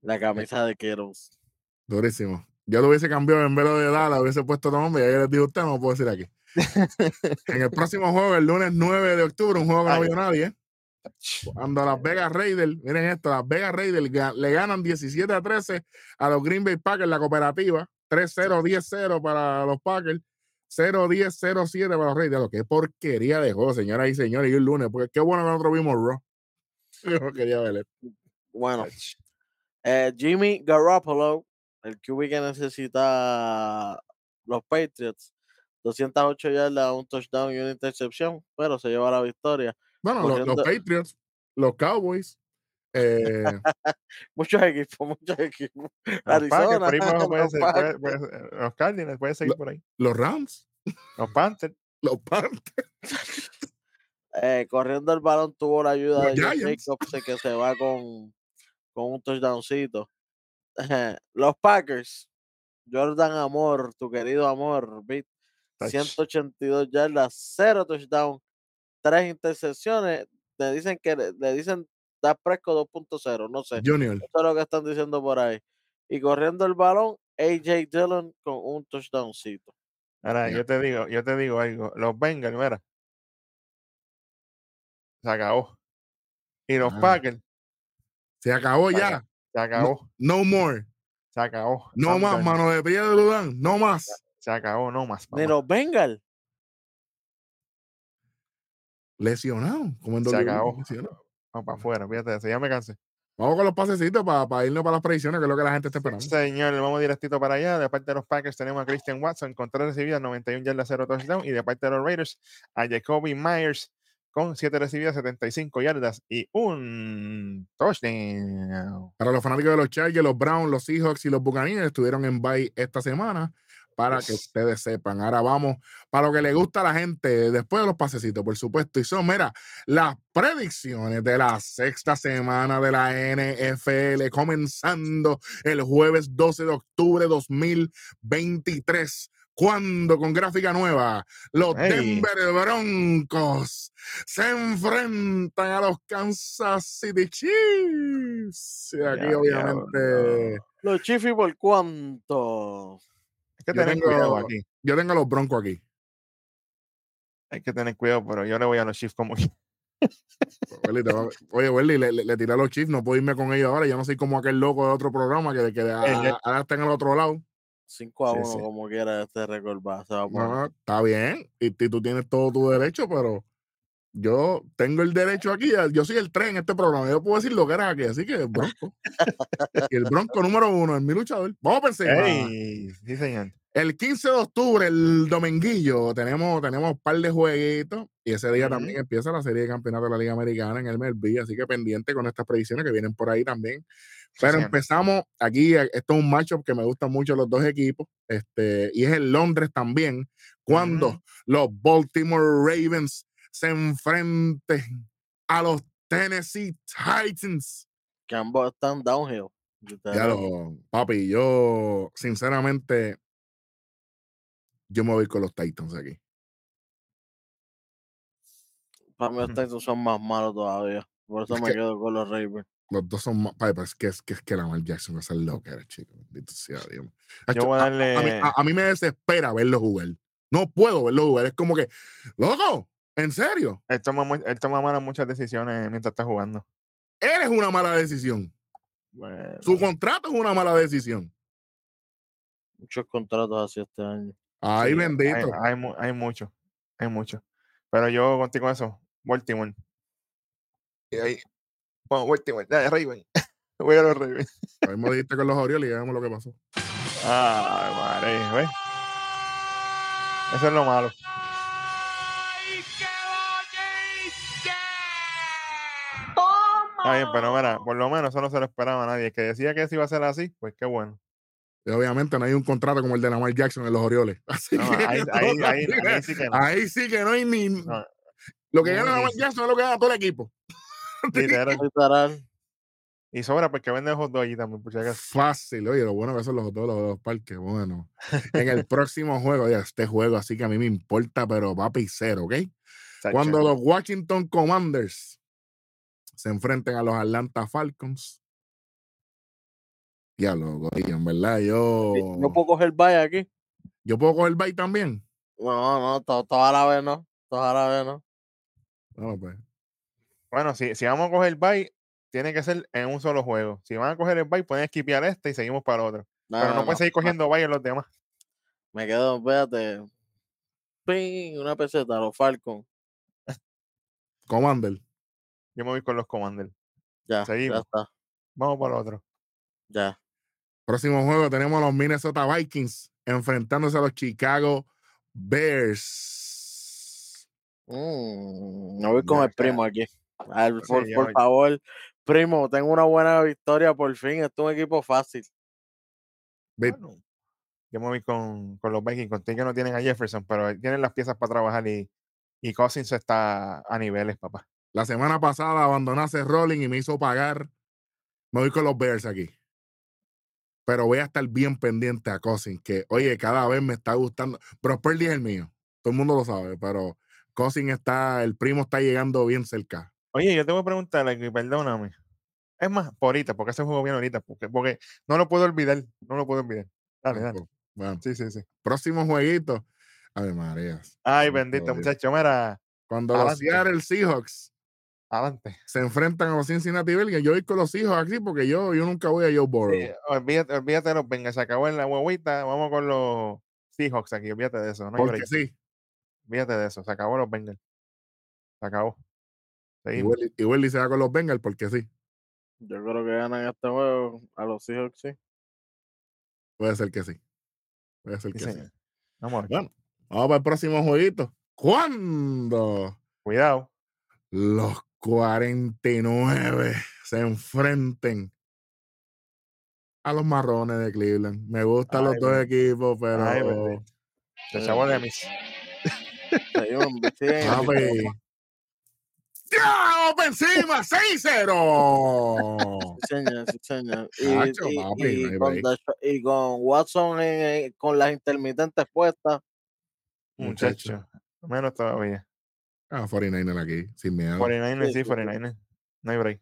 Speaker 3: La camisa de Keros.
Speaker 1: Durísimo. Yo lo hubiese cambiado en vez de Dallas, hubiese puesto otro nombre y ya les digo usted, no lo puedo decir aquí. en el próximo juego, el lunes 9 de octubre, un juego que no vio nadie. Cuando las Vegas Raiders, miren esto, las Vegas Raiders le ganan 17 a 13 a los Green Bay Packers, la cooperativa. 3-0, 10-0 para los Packers. 0-10, 0-7 para los Raiders. Lo que porquería de juego, señoras y señores. Y el lunes, porque qué bueno que nosotros vimos Raw. Yo quería ver esto.
Speaker 3: Bueno, eh, Jimmy Garoppolo, el QB que necesita los Patriots, 208 yardas, un touchdown y una intercepción, pero se lleva la victoria.
Speaker 1: Bueno, los, Patriots, los Cowboys, eh,
Speaker 3: Muchos equipos, muchos equipos.
Speaker 2: Los
Speaker 3: Arizona,
Speaker 2: puede ser- puede-
Speaker 3: Packers.
Speaker 2: puede ser- los Cardinals puede seguir por ahí.
Speaker 1: los Rams,
Speaker 2: Los Panthers.
Speaker 1: los Panthers.
Speaker 3: Eh, corriendo el balón tuvo la ayuda
Speaker 1: Los
Speaker 3: de. Jacobs eh, que se va con, con un touchdowncito. Los Packers, Jordan Amor, tu querido Amor, Vic,
Speaker 2: Touch.
Speaker 3: 182 yardas, 0 touchdown, 3 intercepciones. Le dicen que le, le dicen Dak Prescott 2.0, no sé.
Speaker 1: Junior.
Speaker 3: Eso es lo que están diciendo por ahí. Y corriendo el balón, AJ Dillon con un touchdowncito.
Speaker 2: Ahora, yo te digo, yo te digo algo. Los Bengals, mira. Se acabó. Y los
Speaker 1: Ah.
Speaker 2: Packers,
Speaker 1: Se acabó ya.
Speaker 2: se acabó.
Speaker 1: No more.
Speaker 2: Se acabó.
Speaker 1: No
Speaker 2: I'm
Speaker 1: más,
Speaker 2: done.
Speaker 1: mano de pie de Ludán. No más.
Speaker 2: Se acabó, no más.
Speaker 3: Ni
Speaker 2: papá.
Speaker 3: los Bengals.
Speaker 1: Lesionado. Como en
Speaker 2: Se
Speaker 1: WWE,
Speaker 2: acabó.
Speaker 1: lesionado.
Speaker 2: Vamos para afuera, fíjate eso. Ya me cansé.
Speaker 1: Vamos con los pasecitos para irnos para las predicciones, que es lo que la gente está esperando.
Speaker 2: Señor, vamos directito para allá. De parte de los Packers tenemos a Christian Watson con tres recibidas, 91 yardas, 0 touchdown. Y de parte de los Raiders a Jacoby Myers con 7 recibidas, 75 yardas y un touchdown.
Speaker 1: Para los fanáticos de los Chargers, los Browns, los Seahawks y los Buccaneers estuvieron en bye esta semana para que ustedes sepan. Ahora vamos para lo que le gusta a la gente después de los pasecitos, por supuesto. Y son, mira, las predicciones de la sexta semana de la NFL comenzando el jueves 12 de octubre 2023. Cuando con gráfica nueva, los
Speaker 2: Hey.
Speaker 1: Denver Broncos se enfrentan a los Kansas City Chiefs. Y aquí,
Speaker 2: Ya,
Speaker 1: obviamente.
Speaker 3: Los Chiefs por cuánto.
Speaker 2: Hay que
Speaker 1: Yo
Speaker 2: tener
Speaker 1: tengo-
Speaker 2: cuidado aquí.
Speaker 1: yo tengo a los Broncos aquí.
Speaker 2: Hay que tener cuidado, pero yo le voy a los Chiefs como
Speaker 1: va- Oye, Welly, le, le, le tiré a los Chiefs, no puedo irme con ellos ahora. Yo no soy como aquel loco de otro programa que, que a-
Speaker 2: El-
Speaker 1: a- ahora está en el otro lado.
Speaker 3: 5 a
Speaker 2: Sí,
Speaker 3: 1,
Speaker 2: sí.
Speaker 3: como quiera, este récord va, se va a poner.
Speaker 1: No, está bien. Y, y tú tienes todo tu derecho, pero yo tengo el derecho aquí. a- Yo soy el tren en este programa. Yo puedo decir lo que era aquí. Así que el Bronco. el Bronco número uno, es mi luchador. Vamos a pensar.
Speaker 2: ¡Ey! Sí, señor.
Speaker 1: El 15 de octubre, el dominguillo, tenemos, tenemos un par de jueguitos y ese día también empieza la serie de campeonato de la Liga Americana en el MLB, así que pendiente con estas predicciones que vienen por ahí también. Pero empezamos aquí, eh, esto es un matchup que me gustan mucho los dos equipos, este, y es en Londres también, cuando los Baltimore Ravens se enfrenten a los Tennessee Titans.
Speaker 3: Que ambos están downhill.
Speaker 1: Ya lo, papi, yo sinceramente, yo me voy con los Titans aquí.
Speaker 3: Para mí los. Titans son más malos todavía. Por eso
Speaker 1: Es
Speaker 3: me
Speaker 1: que-
Speaker 3: quedo con los Ravens.
Speaker 1: Los dos son más. Papi, pero es que es que, es que Lamar Jackson es el loco, era chico. Sea
Speaker 2: voy a
Speaker 1: a, a mí,
Speaker 2: darle.
Speaker 1: a- a mí me desespera verlo jugar. No puedo verlo jugar. Es como que, loco, ¿en serio?
Speaker 2: Él toma, él toma malas muchas decisiones mientras está jugando.
Speaker 1: Eres una mala decisión.
Speaker 2: Bueno,
Speaker 1: Su contrato es una mala decisión.
Speaker 3: Muchos contratos así este año.
Speaker 1: Ay,
Speaker 2: sí,
Speaker 1: bendito.
Speaker 2: Hay, hay, mu- hay mucho. Hay mucho. Pero yo contigo eso. Baltimore. Y ahí. Bueno, Baltimore. Dale, Raven. Voy a los Ravens.
Speaker 1: Ahí me dijiste con los Orioles y ya vemos lo que pasó.
Speaker 2: Ay, madre. Eso es lo malo. Está bien, pero mira, por lo menos eso no se lo esperaba a nadie. El que decía que eso iba a ser así, pues qué bueno.
Speaker 1: Y obviamente no hay un contrato como el de Lamar Jackson en los Orioles. Así
Speaker 2: No,
Speaker 1: que
Speaker 2: ahí,
Speaker 1: no,
Speaker 2: ahí,
Speaker 1: no,
Speaker 2: ahí,
Speaker 1: mira,
Speaker 2: ahí sí que no.
Speaker 1: ahí sí que no hay ni. Lo que gana Lamar Jackson es lo que gana todo el equipo.
Speaker 2: Literal. Y sobra porque vende hot dog allí también, por.
Speaker 1: Fácil, oye, lo bueno que son los dos los dos parques. Bueno, en el próximo juego, ya este juego, así que a mí me importa, pero papi cero, ¿ok? Cuando los Washington Commanders se enfrenten a los Atlanta Falcons. Ya lo en verdad, yo.
Speaker 3: ¿No puedo coger bye aquí?
Speaker 1: ¿Yo puedo coger bye también?
Speaker 3: No, no, todo, toda la vez no. Toda la vez no.
Speaker 1: No, pues.
Speaker 2: Bueno, si, si vamos a coger el bye, tiene que ser en un solo juego. Si van a coger el bye, pueden esquipear este y seguimos para el otro. Pero no, pueden seguir cogiendo bye en los demás.
Speaker 3: Me quedo, fíjate. Ping, una peseta, los Falcons.
Speaker 1: Commander.
Speaker 2: Yo me voy con los Commander.
Speaker 3: Ya,
Speaker 2: Seguimos.
Speaker 3: ya está.
Speaker 2: Vamos para el otro.
Speaker 3: Ya.
Speaker 1: Próximo juego tenemos a los Minnesota Vikings enfrentándose a los Chicago Bears.
Speaker 3: Mm, me voy con
Speaker 1: Ya,
Speaker 3: el primo aquí. Al-
Speaker 2: Sí,
Speaker 3: por, favor, primo, tengo una buena victoria por fin. Es un equipo fácil.
Speaker 2: Bueno, yo me voy con, con los Vikings. Contigo que no tienen a Jefferson, pero tienen las piezas para trabajar y, y Cousins está a niveles, papá.
Speaker 1: La semana pasada abandonaste Rolling y me hizo pagar. Me voy con los Bears aquí. Pero voy a estar bien pendiente a Cousins, que oye, cada vez me está gustando. Pero Purdy es el mío. Todo el mundo lo sabe, pero Cousins está, el primo está llegando bien cerca.
Speaker 2: Oye, yo te voy a preguntar aquí, perdóname. Es más, por ahorita, porque ese juego viene ahorita, porque, porque no lo puedo olvidar, no lo puedo olvidar. Dale, dale.
Speaker 1: Bueno,
Speaker 2: Sí, sí, sí.
Speaker 1: próximo jueguito. Ave Marías.
Speaker 2: Ay, bendito muchacho, mira,
Speaker 1: Cuando los. Seattle Seahawks
Speaker 2: adelante.
Speaker 1: se enfrentan a los Cincinnati Bengals, yo voy con los Seahawks aquí porque yo, yo nunca voy a Joe Burrow.
Speaker 2: Sí, olvídate, olvídate de los Bengals, se acabó en la huevita, vamos con los Seahawks aquí, olvídate de eso, no
Speaker 1: porque sí.
Speaker 2: Olvídate de eso, se acabó los Bengals. Se acabó.
Speaker 1: Y
Speaker 2: Seguimos.
Speaker 1: Y Welly se va con los Bengals porque sí.
Speaker 3: Yo creo que ganan este juego a los Seahawks, sí.
Speaker 1: Puede ser que sí. Puede ser
Speaker 2: Sí,
Speaker 1: que sí.
Speaker 2: Vamos.
Speaker 1: Bueno, vamos para el próximo jueguito. Cuando
Speaker 2: Cuidado.
Speaker 1: los 49 se enfrenten a los marrones de Cleveland. Me gustan los dos equipos, pero
Speaker 2: Ay. Se chavó de mis.
Speaker 1: ¡Ya! ¡Vamos pa' encima! ¡6-0!
Speaker 3: Sí, señor, sí, señor. Y,
Speaker 1: Chacho,
Speaker 3: y-
Speaker 1: papi,
Speaker 3: y
Speaker 1: no hay
Speaker 3: con, y Watson en- con las intermitentes puestas.
Speaker 2: Muchacho. Menos todavía.
Speaker 1: Ah, 49 aquí, sin miedo.
Speaker 2: 49ers,
Speaker 3: Sí,
Speaker 2: sí,
Speaker 3: sí, sí.
Speaker 2: 49ers. No hay break.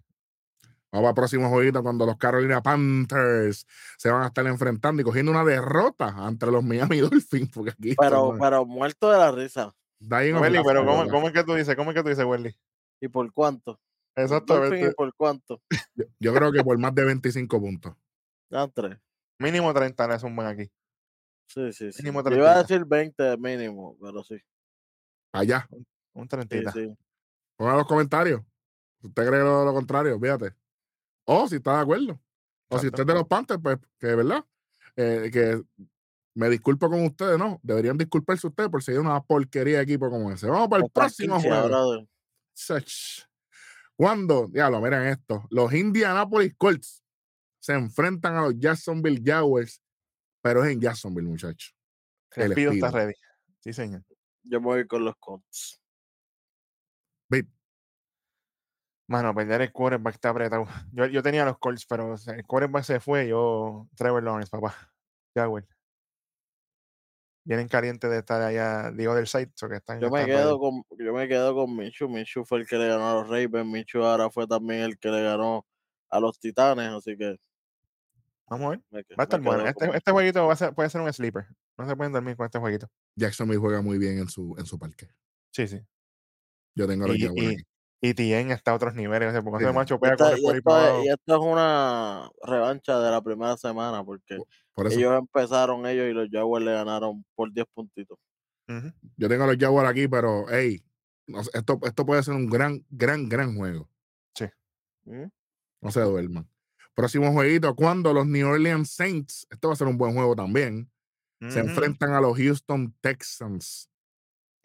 Speaker 1: Vamos al próximo jueguito cuando los Carolina Panthers se van a estar enfrentando y cogiendo una derrota ante los Miami Dolphins. Porque aquí
Speaker 3: Pero, pero muerto de la risa.
Speaker 2: Welly, pero ¿cómo, cómo es que tú dices? ¿Cómo es que tú dices, Welly?
Speaker 3: ¿Y por cuánto?
Speaker 2: Exactamente.
Speaker 3: ¿Y por cuánto?
Speaker 1: Yo, yo creo que por más de 25 puntos.
Speaker 3: Ya tres.
Speaker 2: Mínimo 30 le suman aquí.
Speaker 3: Sí, sí, sí.
Speaker 2: Mínimo
Speaker 3: Yo iba a
Speaker 2: 30.
Speaker 3: decir 20 mínimo, pero sí.
Speaker 1: Allá.
Speaker 2: Un
Speaker 3: Sí,
Speaker 2: 30.
Speaker 3: sí.
Speaker 1: Pongan los comentarios. Si usted cree lo, lo contrario, fíjate. O si está de acuerdo. O si usted es de los Panthers, pues, que de verdad, eh, que me disculpo con ustedes, ¿no? Deberían disculparse ustedes por seguir una porquería de equipo como ese. Vamos para el próximo juego. Cuando, diablo, miren esto, los Indianapolis Colts se enfrentan a los Jacksonville Jaguars, pero es en Jacksonville, muchachos.
Speaker 2: El
Speaker 1: el
Speaker 2: está ready. Sí, señor.
Speaker 3: Yo voy con los Colts.
Speaker 1: Ve,
Speaker 2: Mano, perder el quarterback está apretado. Yo, yo tenía los Colts, pero o sea, el quarterback se fue. Yo, Trevor Lawrence, papá. Jaguar. Vienen calientes de estar allá, digo, del site. so que están,
Speaker 3: Yo me
Speaker 2: están
Speaker 3: quedo con, yo me quedo con Minshew. Minshew fue el que le ganó a los Ravens. Minshew ahora fue también el que le ganó a los Titanes, así que
Speaker 2: Vamos a ver.
Speaker 3: me,
Speaker 2: Va a estar
Speaker 3: me
Speaker 2: bueno. Este,
Speaker 3: con-
Speaker 2: este jueguito va a ser- puede ser un sleeper. No se pueden dormir con este jueguito.
Speaker 1: Jacksonville juega muy bien en su, en su parque.
Speaker 2: Sí, sí.
Speaker 1: Yo tengo los
Speaker 2: Y,
Speaker 1: Jaguars
Speaker 2: y,
Speaker 1: aquí.
Speaker 2: y TN está a otros niveles. O sea, porque
Speaker 1: Sí,
Speaker 2: ese
Speaker 1: sí.
Speaker 2: macho
Speaker 3: Y
Speaker 2: pega
Speaker 3: esta- y, es, una revancha de la primera semana porque
Speaker 1: Por
Speaker 3: ellos empezaron ellos y los Jaguars le ganaron por 10 puntitos.
Speaker 1: Yo tengo a los Jaguars aquí, pero, hey, esto, esto puede ser un gran, gran, gran juego.
Speaker 3: ¿Mm?
Speaker 1: No se duerman. Próximo jueguito, cuando los New Orleans Saints, esto va a ser un buen juego también, se enfrentan a los Houston Texans.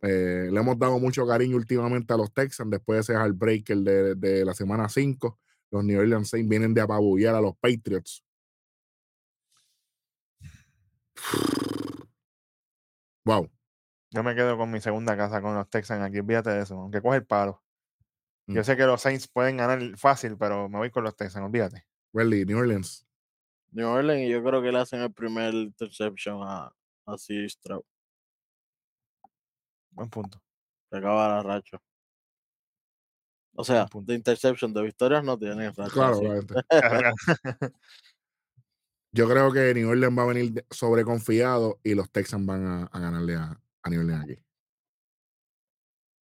Speaker 1: Eh, le hemos dado mucho cariño últimamente a los Texans después de ese heartbreaker de, de la semana 5. Los New Orleans Saints vienen de apabullar a los Patriots. Wow.
Speaker 2: Yo me quedo con mi segunda casa con los Texans aquí. Olvídate de eso, aunque coge el palo. Yo
Speaker 1: Mm.
Speaker 2: sé que los Saints pueden ganar fácil, pero me voy con los Texans, olvídate.
Speaker 1: Welly, New Orleans.
Speaker 3: New Orleans y yo creo que le hacen el primer interception a, a C. Stroud.
Speaker 2: Buen punto.
Speaker 3: Se acaba la racha. O sea,
Speaker 2: punto.
Speaker 3: de interception, de victorias no tiene. racha,
Speaker 1: Claro. Yo creo que New Orleans va a venir sobreconfiado y los Texans van a, a ganarle a, a New Orleans aquí.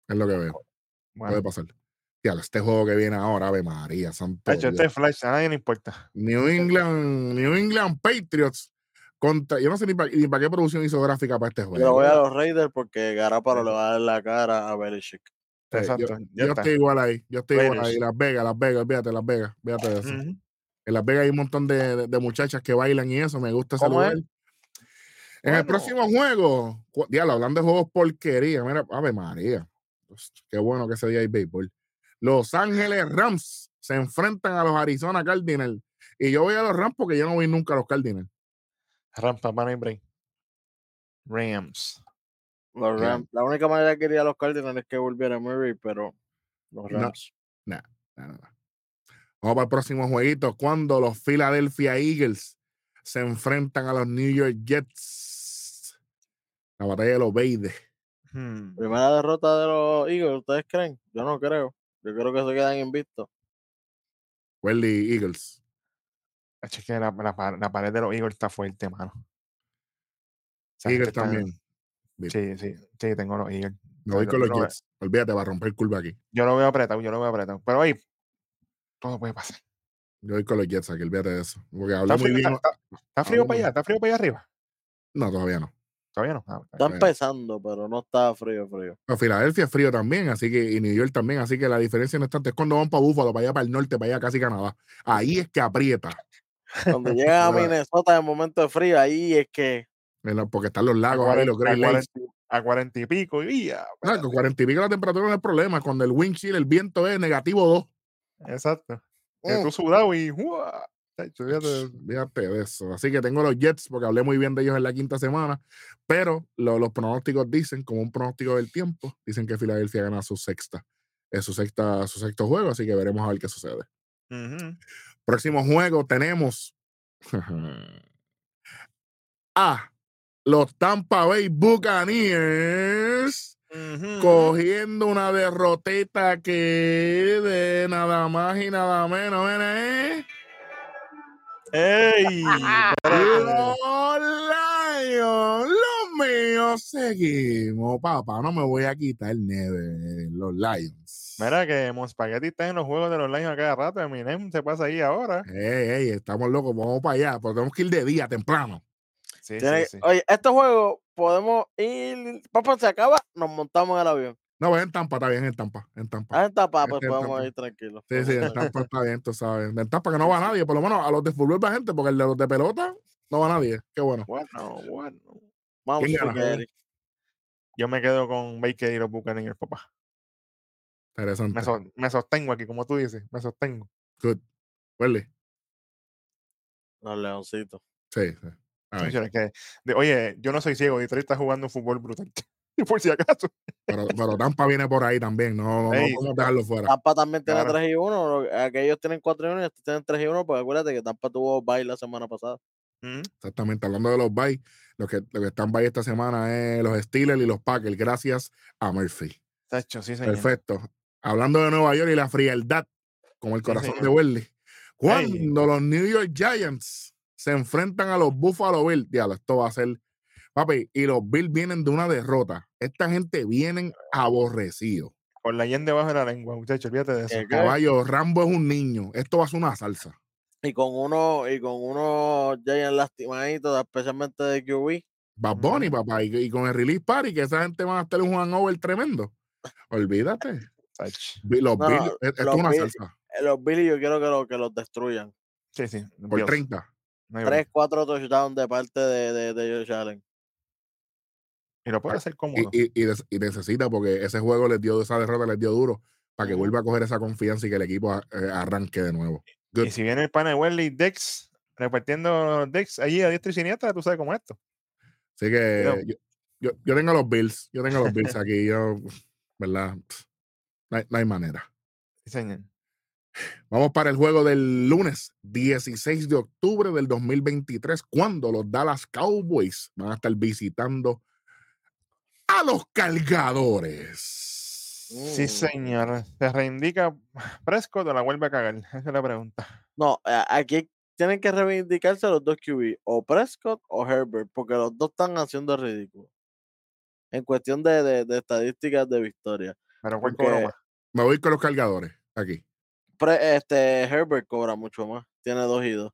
Speaker 1: Es lo que veo. Puede
Speaker 2: Bueno,
Speaker 1: pasar. Diablo, este juego que viene ahora, Ave María, santo.
Speaker 2: de hecho,
Speaker 1: Dios.
Speaker 2: este flash a nadie le importa.
Speaker 1: New England, New England Patriots contra. Yo no sé ni para qué producción hizo gráfica para este
Speaker 3: Yo
Speaker 1: juego.
Speaker 3: voy a los Raiders porque Garaparo le va a dar la cara a Belichick.
Speaker 1: Sí,
Speaker 2: Exacto,
Speaker 1: Yo, yo estoy igual ahí. Yo estoy igual ahí. Las Vegas, Las Vegas, fíjate, Las Vegas. Fíjate de eso. En Las Vegas hay un montón de, de- de muchachas que bailan y eso. Me gusta ese lugar. En el próximo juego, diablo, hablando de juegos porquería, mira, Ave María. Pues, qué bueno que ese día hay béisbol. Los Ángeles Rams se enfrentan a los Arizona Cardinals. Y yo voy a los Rams porque yo no voy nunca a los Cardinals.
Speaker 2: Rampa, Money Brain. Rams.
Speaker 3: Los
Speaker 1: Bien.
Speaker 3: Rams. La única manera que quería los Cardinals es que volviera Murray, pero los
Speaker 1: No.
Speaker 3: Rams.
Speaker 1: Nada, nada. Vamos para el próximo jueguito. Cuando los Philadelphia Eagles se enfrentan a los New York Jets. La batalla de los Beides.
Speaker 2: Hmm.
Speaker 3: Primera derrota de los Eagles, ¿ustedes creen? Yo no creo. Yo creo que se quedan invictos.
Speaker 1: Welly Eagles.
Speaker 2: Es que la, la pa- la pared de los Eagles está fuerte, mano. Gente
Speaker 1: Eagles también.
Speaker 2: Sí, sí, sí, tengo los Eagles.
Speaker 1: Me voy con los Jets. Olvídate, va a romper curva aquí.
Speaker 2: Yo lo veo apretado, yo lo veo apretado. Pero ahí, todo puede pasar.
Speaker 1: Yo voy con los Jets aquí, olvídate de eso. Porque
Speaker 2: ¿Está
Speaker 1: muy
Speaker 2: frío,
Speaker 1: bien.
Speaker 2: está- está- está frío
Speaker 1: hablé
Speaker 2: para allá? ¿Está frío para allá arriba?
Speaker 1: No, todavía no.
Speaker 2: Todavía no. Ah,
Speaker 3: Está empezando, pero no está frío, frío.
Speaker 1: Pero Filadelfia es frío también, así que, y New York también, así que la diferencia no es tanto. Es cuando van para Búfalo, para allá para el norte, para allá casi Canadá. Ahí es que aprieta.
Speaker 3: Cuando llegan a. Minnesota en momento de frío, ahí es que.
Speaker 1: Porque están los
Speaker 2: a,
Speaker 1: lagos ahí,
Speaker 2: 40,
Speaker 1: los Great
Speaker 2: a,
Speaker 1: Lakes.
Speaker 2: 40, a 40 y pico. Y ya,
Speaker 1: No, con 40 y pico la temperatura no es problema. Cuando el wind chill, el viento es negativo 2.
Speaker 2: Exacto.
Speaker 3: Mm.
Speaker 2: tú sudado y. Tacho, fíjate de eso.
Speaker 1: Así que tengo los Jets porque hablé muy bien de ellos en la quinta semana. Pero lo- los pronósticos dicen, como un pronóstico del tiempo, dicen que Filadelfia gana su sexta. Es su sexta, su sexto juego, así que veremos a ver qué sucede.
Speaker 2: Ujú.
Speaker 1: Próximo juego tenemos a los Tampa Bay Buccaneers cogiendo una derroteta que de nada más y nada menos ¿eh?
Speaker 2: ¡Ey!
Speaker 1: Los Lions, míos, seguimos, papá. No me voy a quitar nieve, los Lions.
Speaker 2: Mira que Monspaghetti está en los juegos de los Lions a cada rato. Eminem se pasa ahí ahora.
Speaker 1: Ey, ey, estamos locos, vamos para allá, pero tenemos que ir de día, temprano.
Speaker 2: Sí,
Speaker 3: tiene-
Speaker 2: sí, sí.
Speaker 3: Oye, este juego podemos ir. Papá, se acaba, nos montamos en el avión.
Speaker 1: No, es en Tampa, está bien, en Tampa, en Tampa.
Speaker 3: Ah, en Tampa, pues
Speaker 1: en
Speaker 3: podemos
Speaker 1: Tampa.
Speaker 3: ir tranquilos.
Speaker 1: Sí, sí, en Tampa está bien, tú sabes. En Tampa que no va nadie, por lo menos a los de fútbol va gente, porque el de los de pelota no va nadie. Qué bueno.
Speaker 2: Bueno, bueno.
Speaker 3: Vamos. Spaghetti.
Speaker 2: Yo me quedo con Baker y los Buccaneers, papá.
Speaker 1: Interesante.
Speaker 2: Me, so- me sostengo aquí, como tú dices. Me sostengo.
Speaker 1: Good. Welly.
Speaker 3: Los leoncitos.
Speaker 1: Sí, sí. A ver,
Speaker 2: Señor, es que, de- oye, yo no soy ciego. Detroit está jugando un fútbol brutal. por si acaso.
Speaker 1: pero, pero Tampa viene por ahí también, no, no, podemos dejarlo fuera.
Speaker 3: Tampa también tiene
Speaker 2: Claro.
Speaker 3: 3 y 1. Aquellos tienen 4 y 1 y estos tienen 3 y 1. Porque acuérdate que Tampa tuvo bye la semana pasada.
Speaker 2: Ujú.
Speaker 1: Exactamente, hablando de los bye, los que, los que están bye esta semana es los Steelers y los Packers, gracias a Murphy.
Speaker 2: Tacho, sí, señor.
Speaker 1: Perfecto. Hablando de Nueva York y la frialdad, como el
Speaker 2: Sí,
Speaker 1: corazón de. Welly. Cuando los New York Giants se enfrentan a los Buffalo Bills, diablo, esto va a ser, papi, y los Bills vienen de una derrota. Esta gente vienen aborrecidos.
Speaker 2: Con la yen debajo de la lengua, muchachos. Olvídate de eso.
Speaker 3: ¿Qué, qué?
Speaker 1: Caballo, Rambo es un niño. Esto va a ser una salsa.
Speaker 3: Y con uno, y con unos Giants lastimaditos, especialmente de QB.
Speaker 1: Bad Bunny, papá, y, y con el release party, que esa gente va a estar un hangover tremendo. Olvídate. Los
Speaker 3: No,
Speaker 1: Bills,
Speaker 3: no,
Speaker 1: es- esto
Speaker 3: los
Speaker 1: es una salsa.
Speaker 3: Eh, Los Billy yo quiero que, lo, que los destruyan.
Speaker 2: Sí, sí.
Speaker 1: Por
Speaker 2: Bills.
Speaker 1: 30.
Speaker 2: No hay break.
Speaker 3: 3, 4 touchdowns de parte de, de, de Josh Allen.
Speaker 2: Y lo puede hacer cómodo.
Speaker 1: Y, y- y des- y necesita, porque ese juego les dio, esa derrota les dio duro, para que vuelva a coger esa confianza y que el equipo eh, arranque de nuevo. Good.
Speaker 2: Y si viene el pana de Welly Dex repartiendo Dex allí a diestra y siniestra, tú sabes cómo es esto.
Speaker 1: Así que yo, yo, yo tengo los Bills, yo tengo los Bills aquí, yo, ¿verdad? No hay, no hay manera.
Speaker 2: Sí, señor.
Speaker 1: Vamos para el juego del lunes 16 de octubre del 2023, cuando los Dallas Cowboys van a estar visitando a los cargadores.
Speaker 2: Sí,
Speaker 3: Mm.
Speaker 2: señor. ¿Se reivindica Prescott o la vuelve a cagar? Esa es la pregunta.
Speaker 3: No, aquí tienen que reivindicarse los dos QB, o Prescott o Herbert, porque los dos están haciendo ridículo. En cuestión de, de- de estadísticas de victoria.
Speaker 2: Pero ¿cuál
Speaker 3: Porque-
Speaker 2: cobró más?
Speaker 1: Me voy con los cargadores aquí.
Speaker 3: Pre- este Herbert cobra mucho más, tiene dos y dos.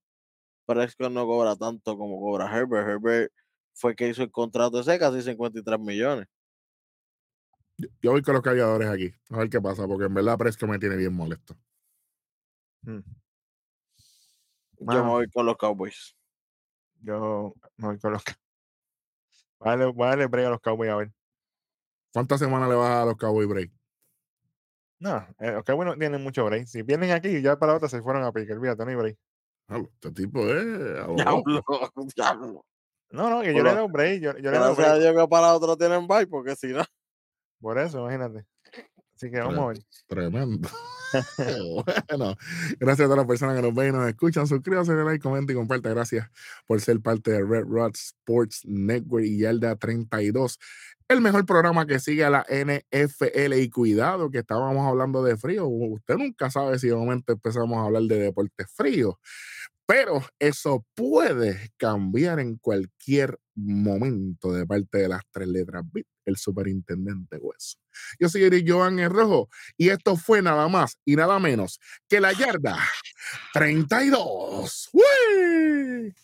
Speaker 3: Prescott no cobra tanto como cobra Herbert. Herbert fue el que hizo el contrato ese casi 53 millones.
Speaker 1: Yo- Yo voy con los cargadores aquí. A ver qué pasa, porque en verdad Prescott me tiene bien molesto.
Speaker 2: Hmm.
Speaker 3: Yo me voy con los Cowboys.
Speaker 2: Yo me voy con los. Cow- Vale, vale, brega a los Cowboys a ver.
Speaker 1: ¿Cuántas semanas le vas a dar a los Cowboys break?
Speaker 2: No, eh, los Cowboys no tienen mucho break. Si vienen aquí, ya para la otra se fueron a pique. Olvídate, no hay break.
Speaker 1: Este tipo es.
Speaker 3: Diablo, diablo.
Speaker 2: No, no, que yo le doy un break. Yo, yo le doy un break.
Speaker 3: Dios que para otro tienen bye, porque si no.
Speaker 2: Por eso, imagínate. Así que vamos a ver.
Speaker 1: Tremendo. bueno, gracias a todas las personas que nos ven y nos escuchan. Suscríbase, dale like, comenta y comparte. Gracias por ser parte de Red Rod Sports Network y Yarda 32. El mejor programa que sigue a la NFL. Y cuidado, que estábamos hablando de frío. Usted nunca sabe si de momento empezamos a hablar de deportes fríos. Pero eso puede cambiar en cualquier momento de parte de las tres letras BIP, el superintendente Hueso. Yo soy Eric Joan el Rojo y esto fue nada más y nada menos que la yarda 32. ¡Uy!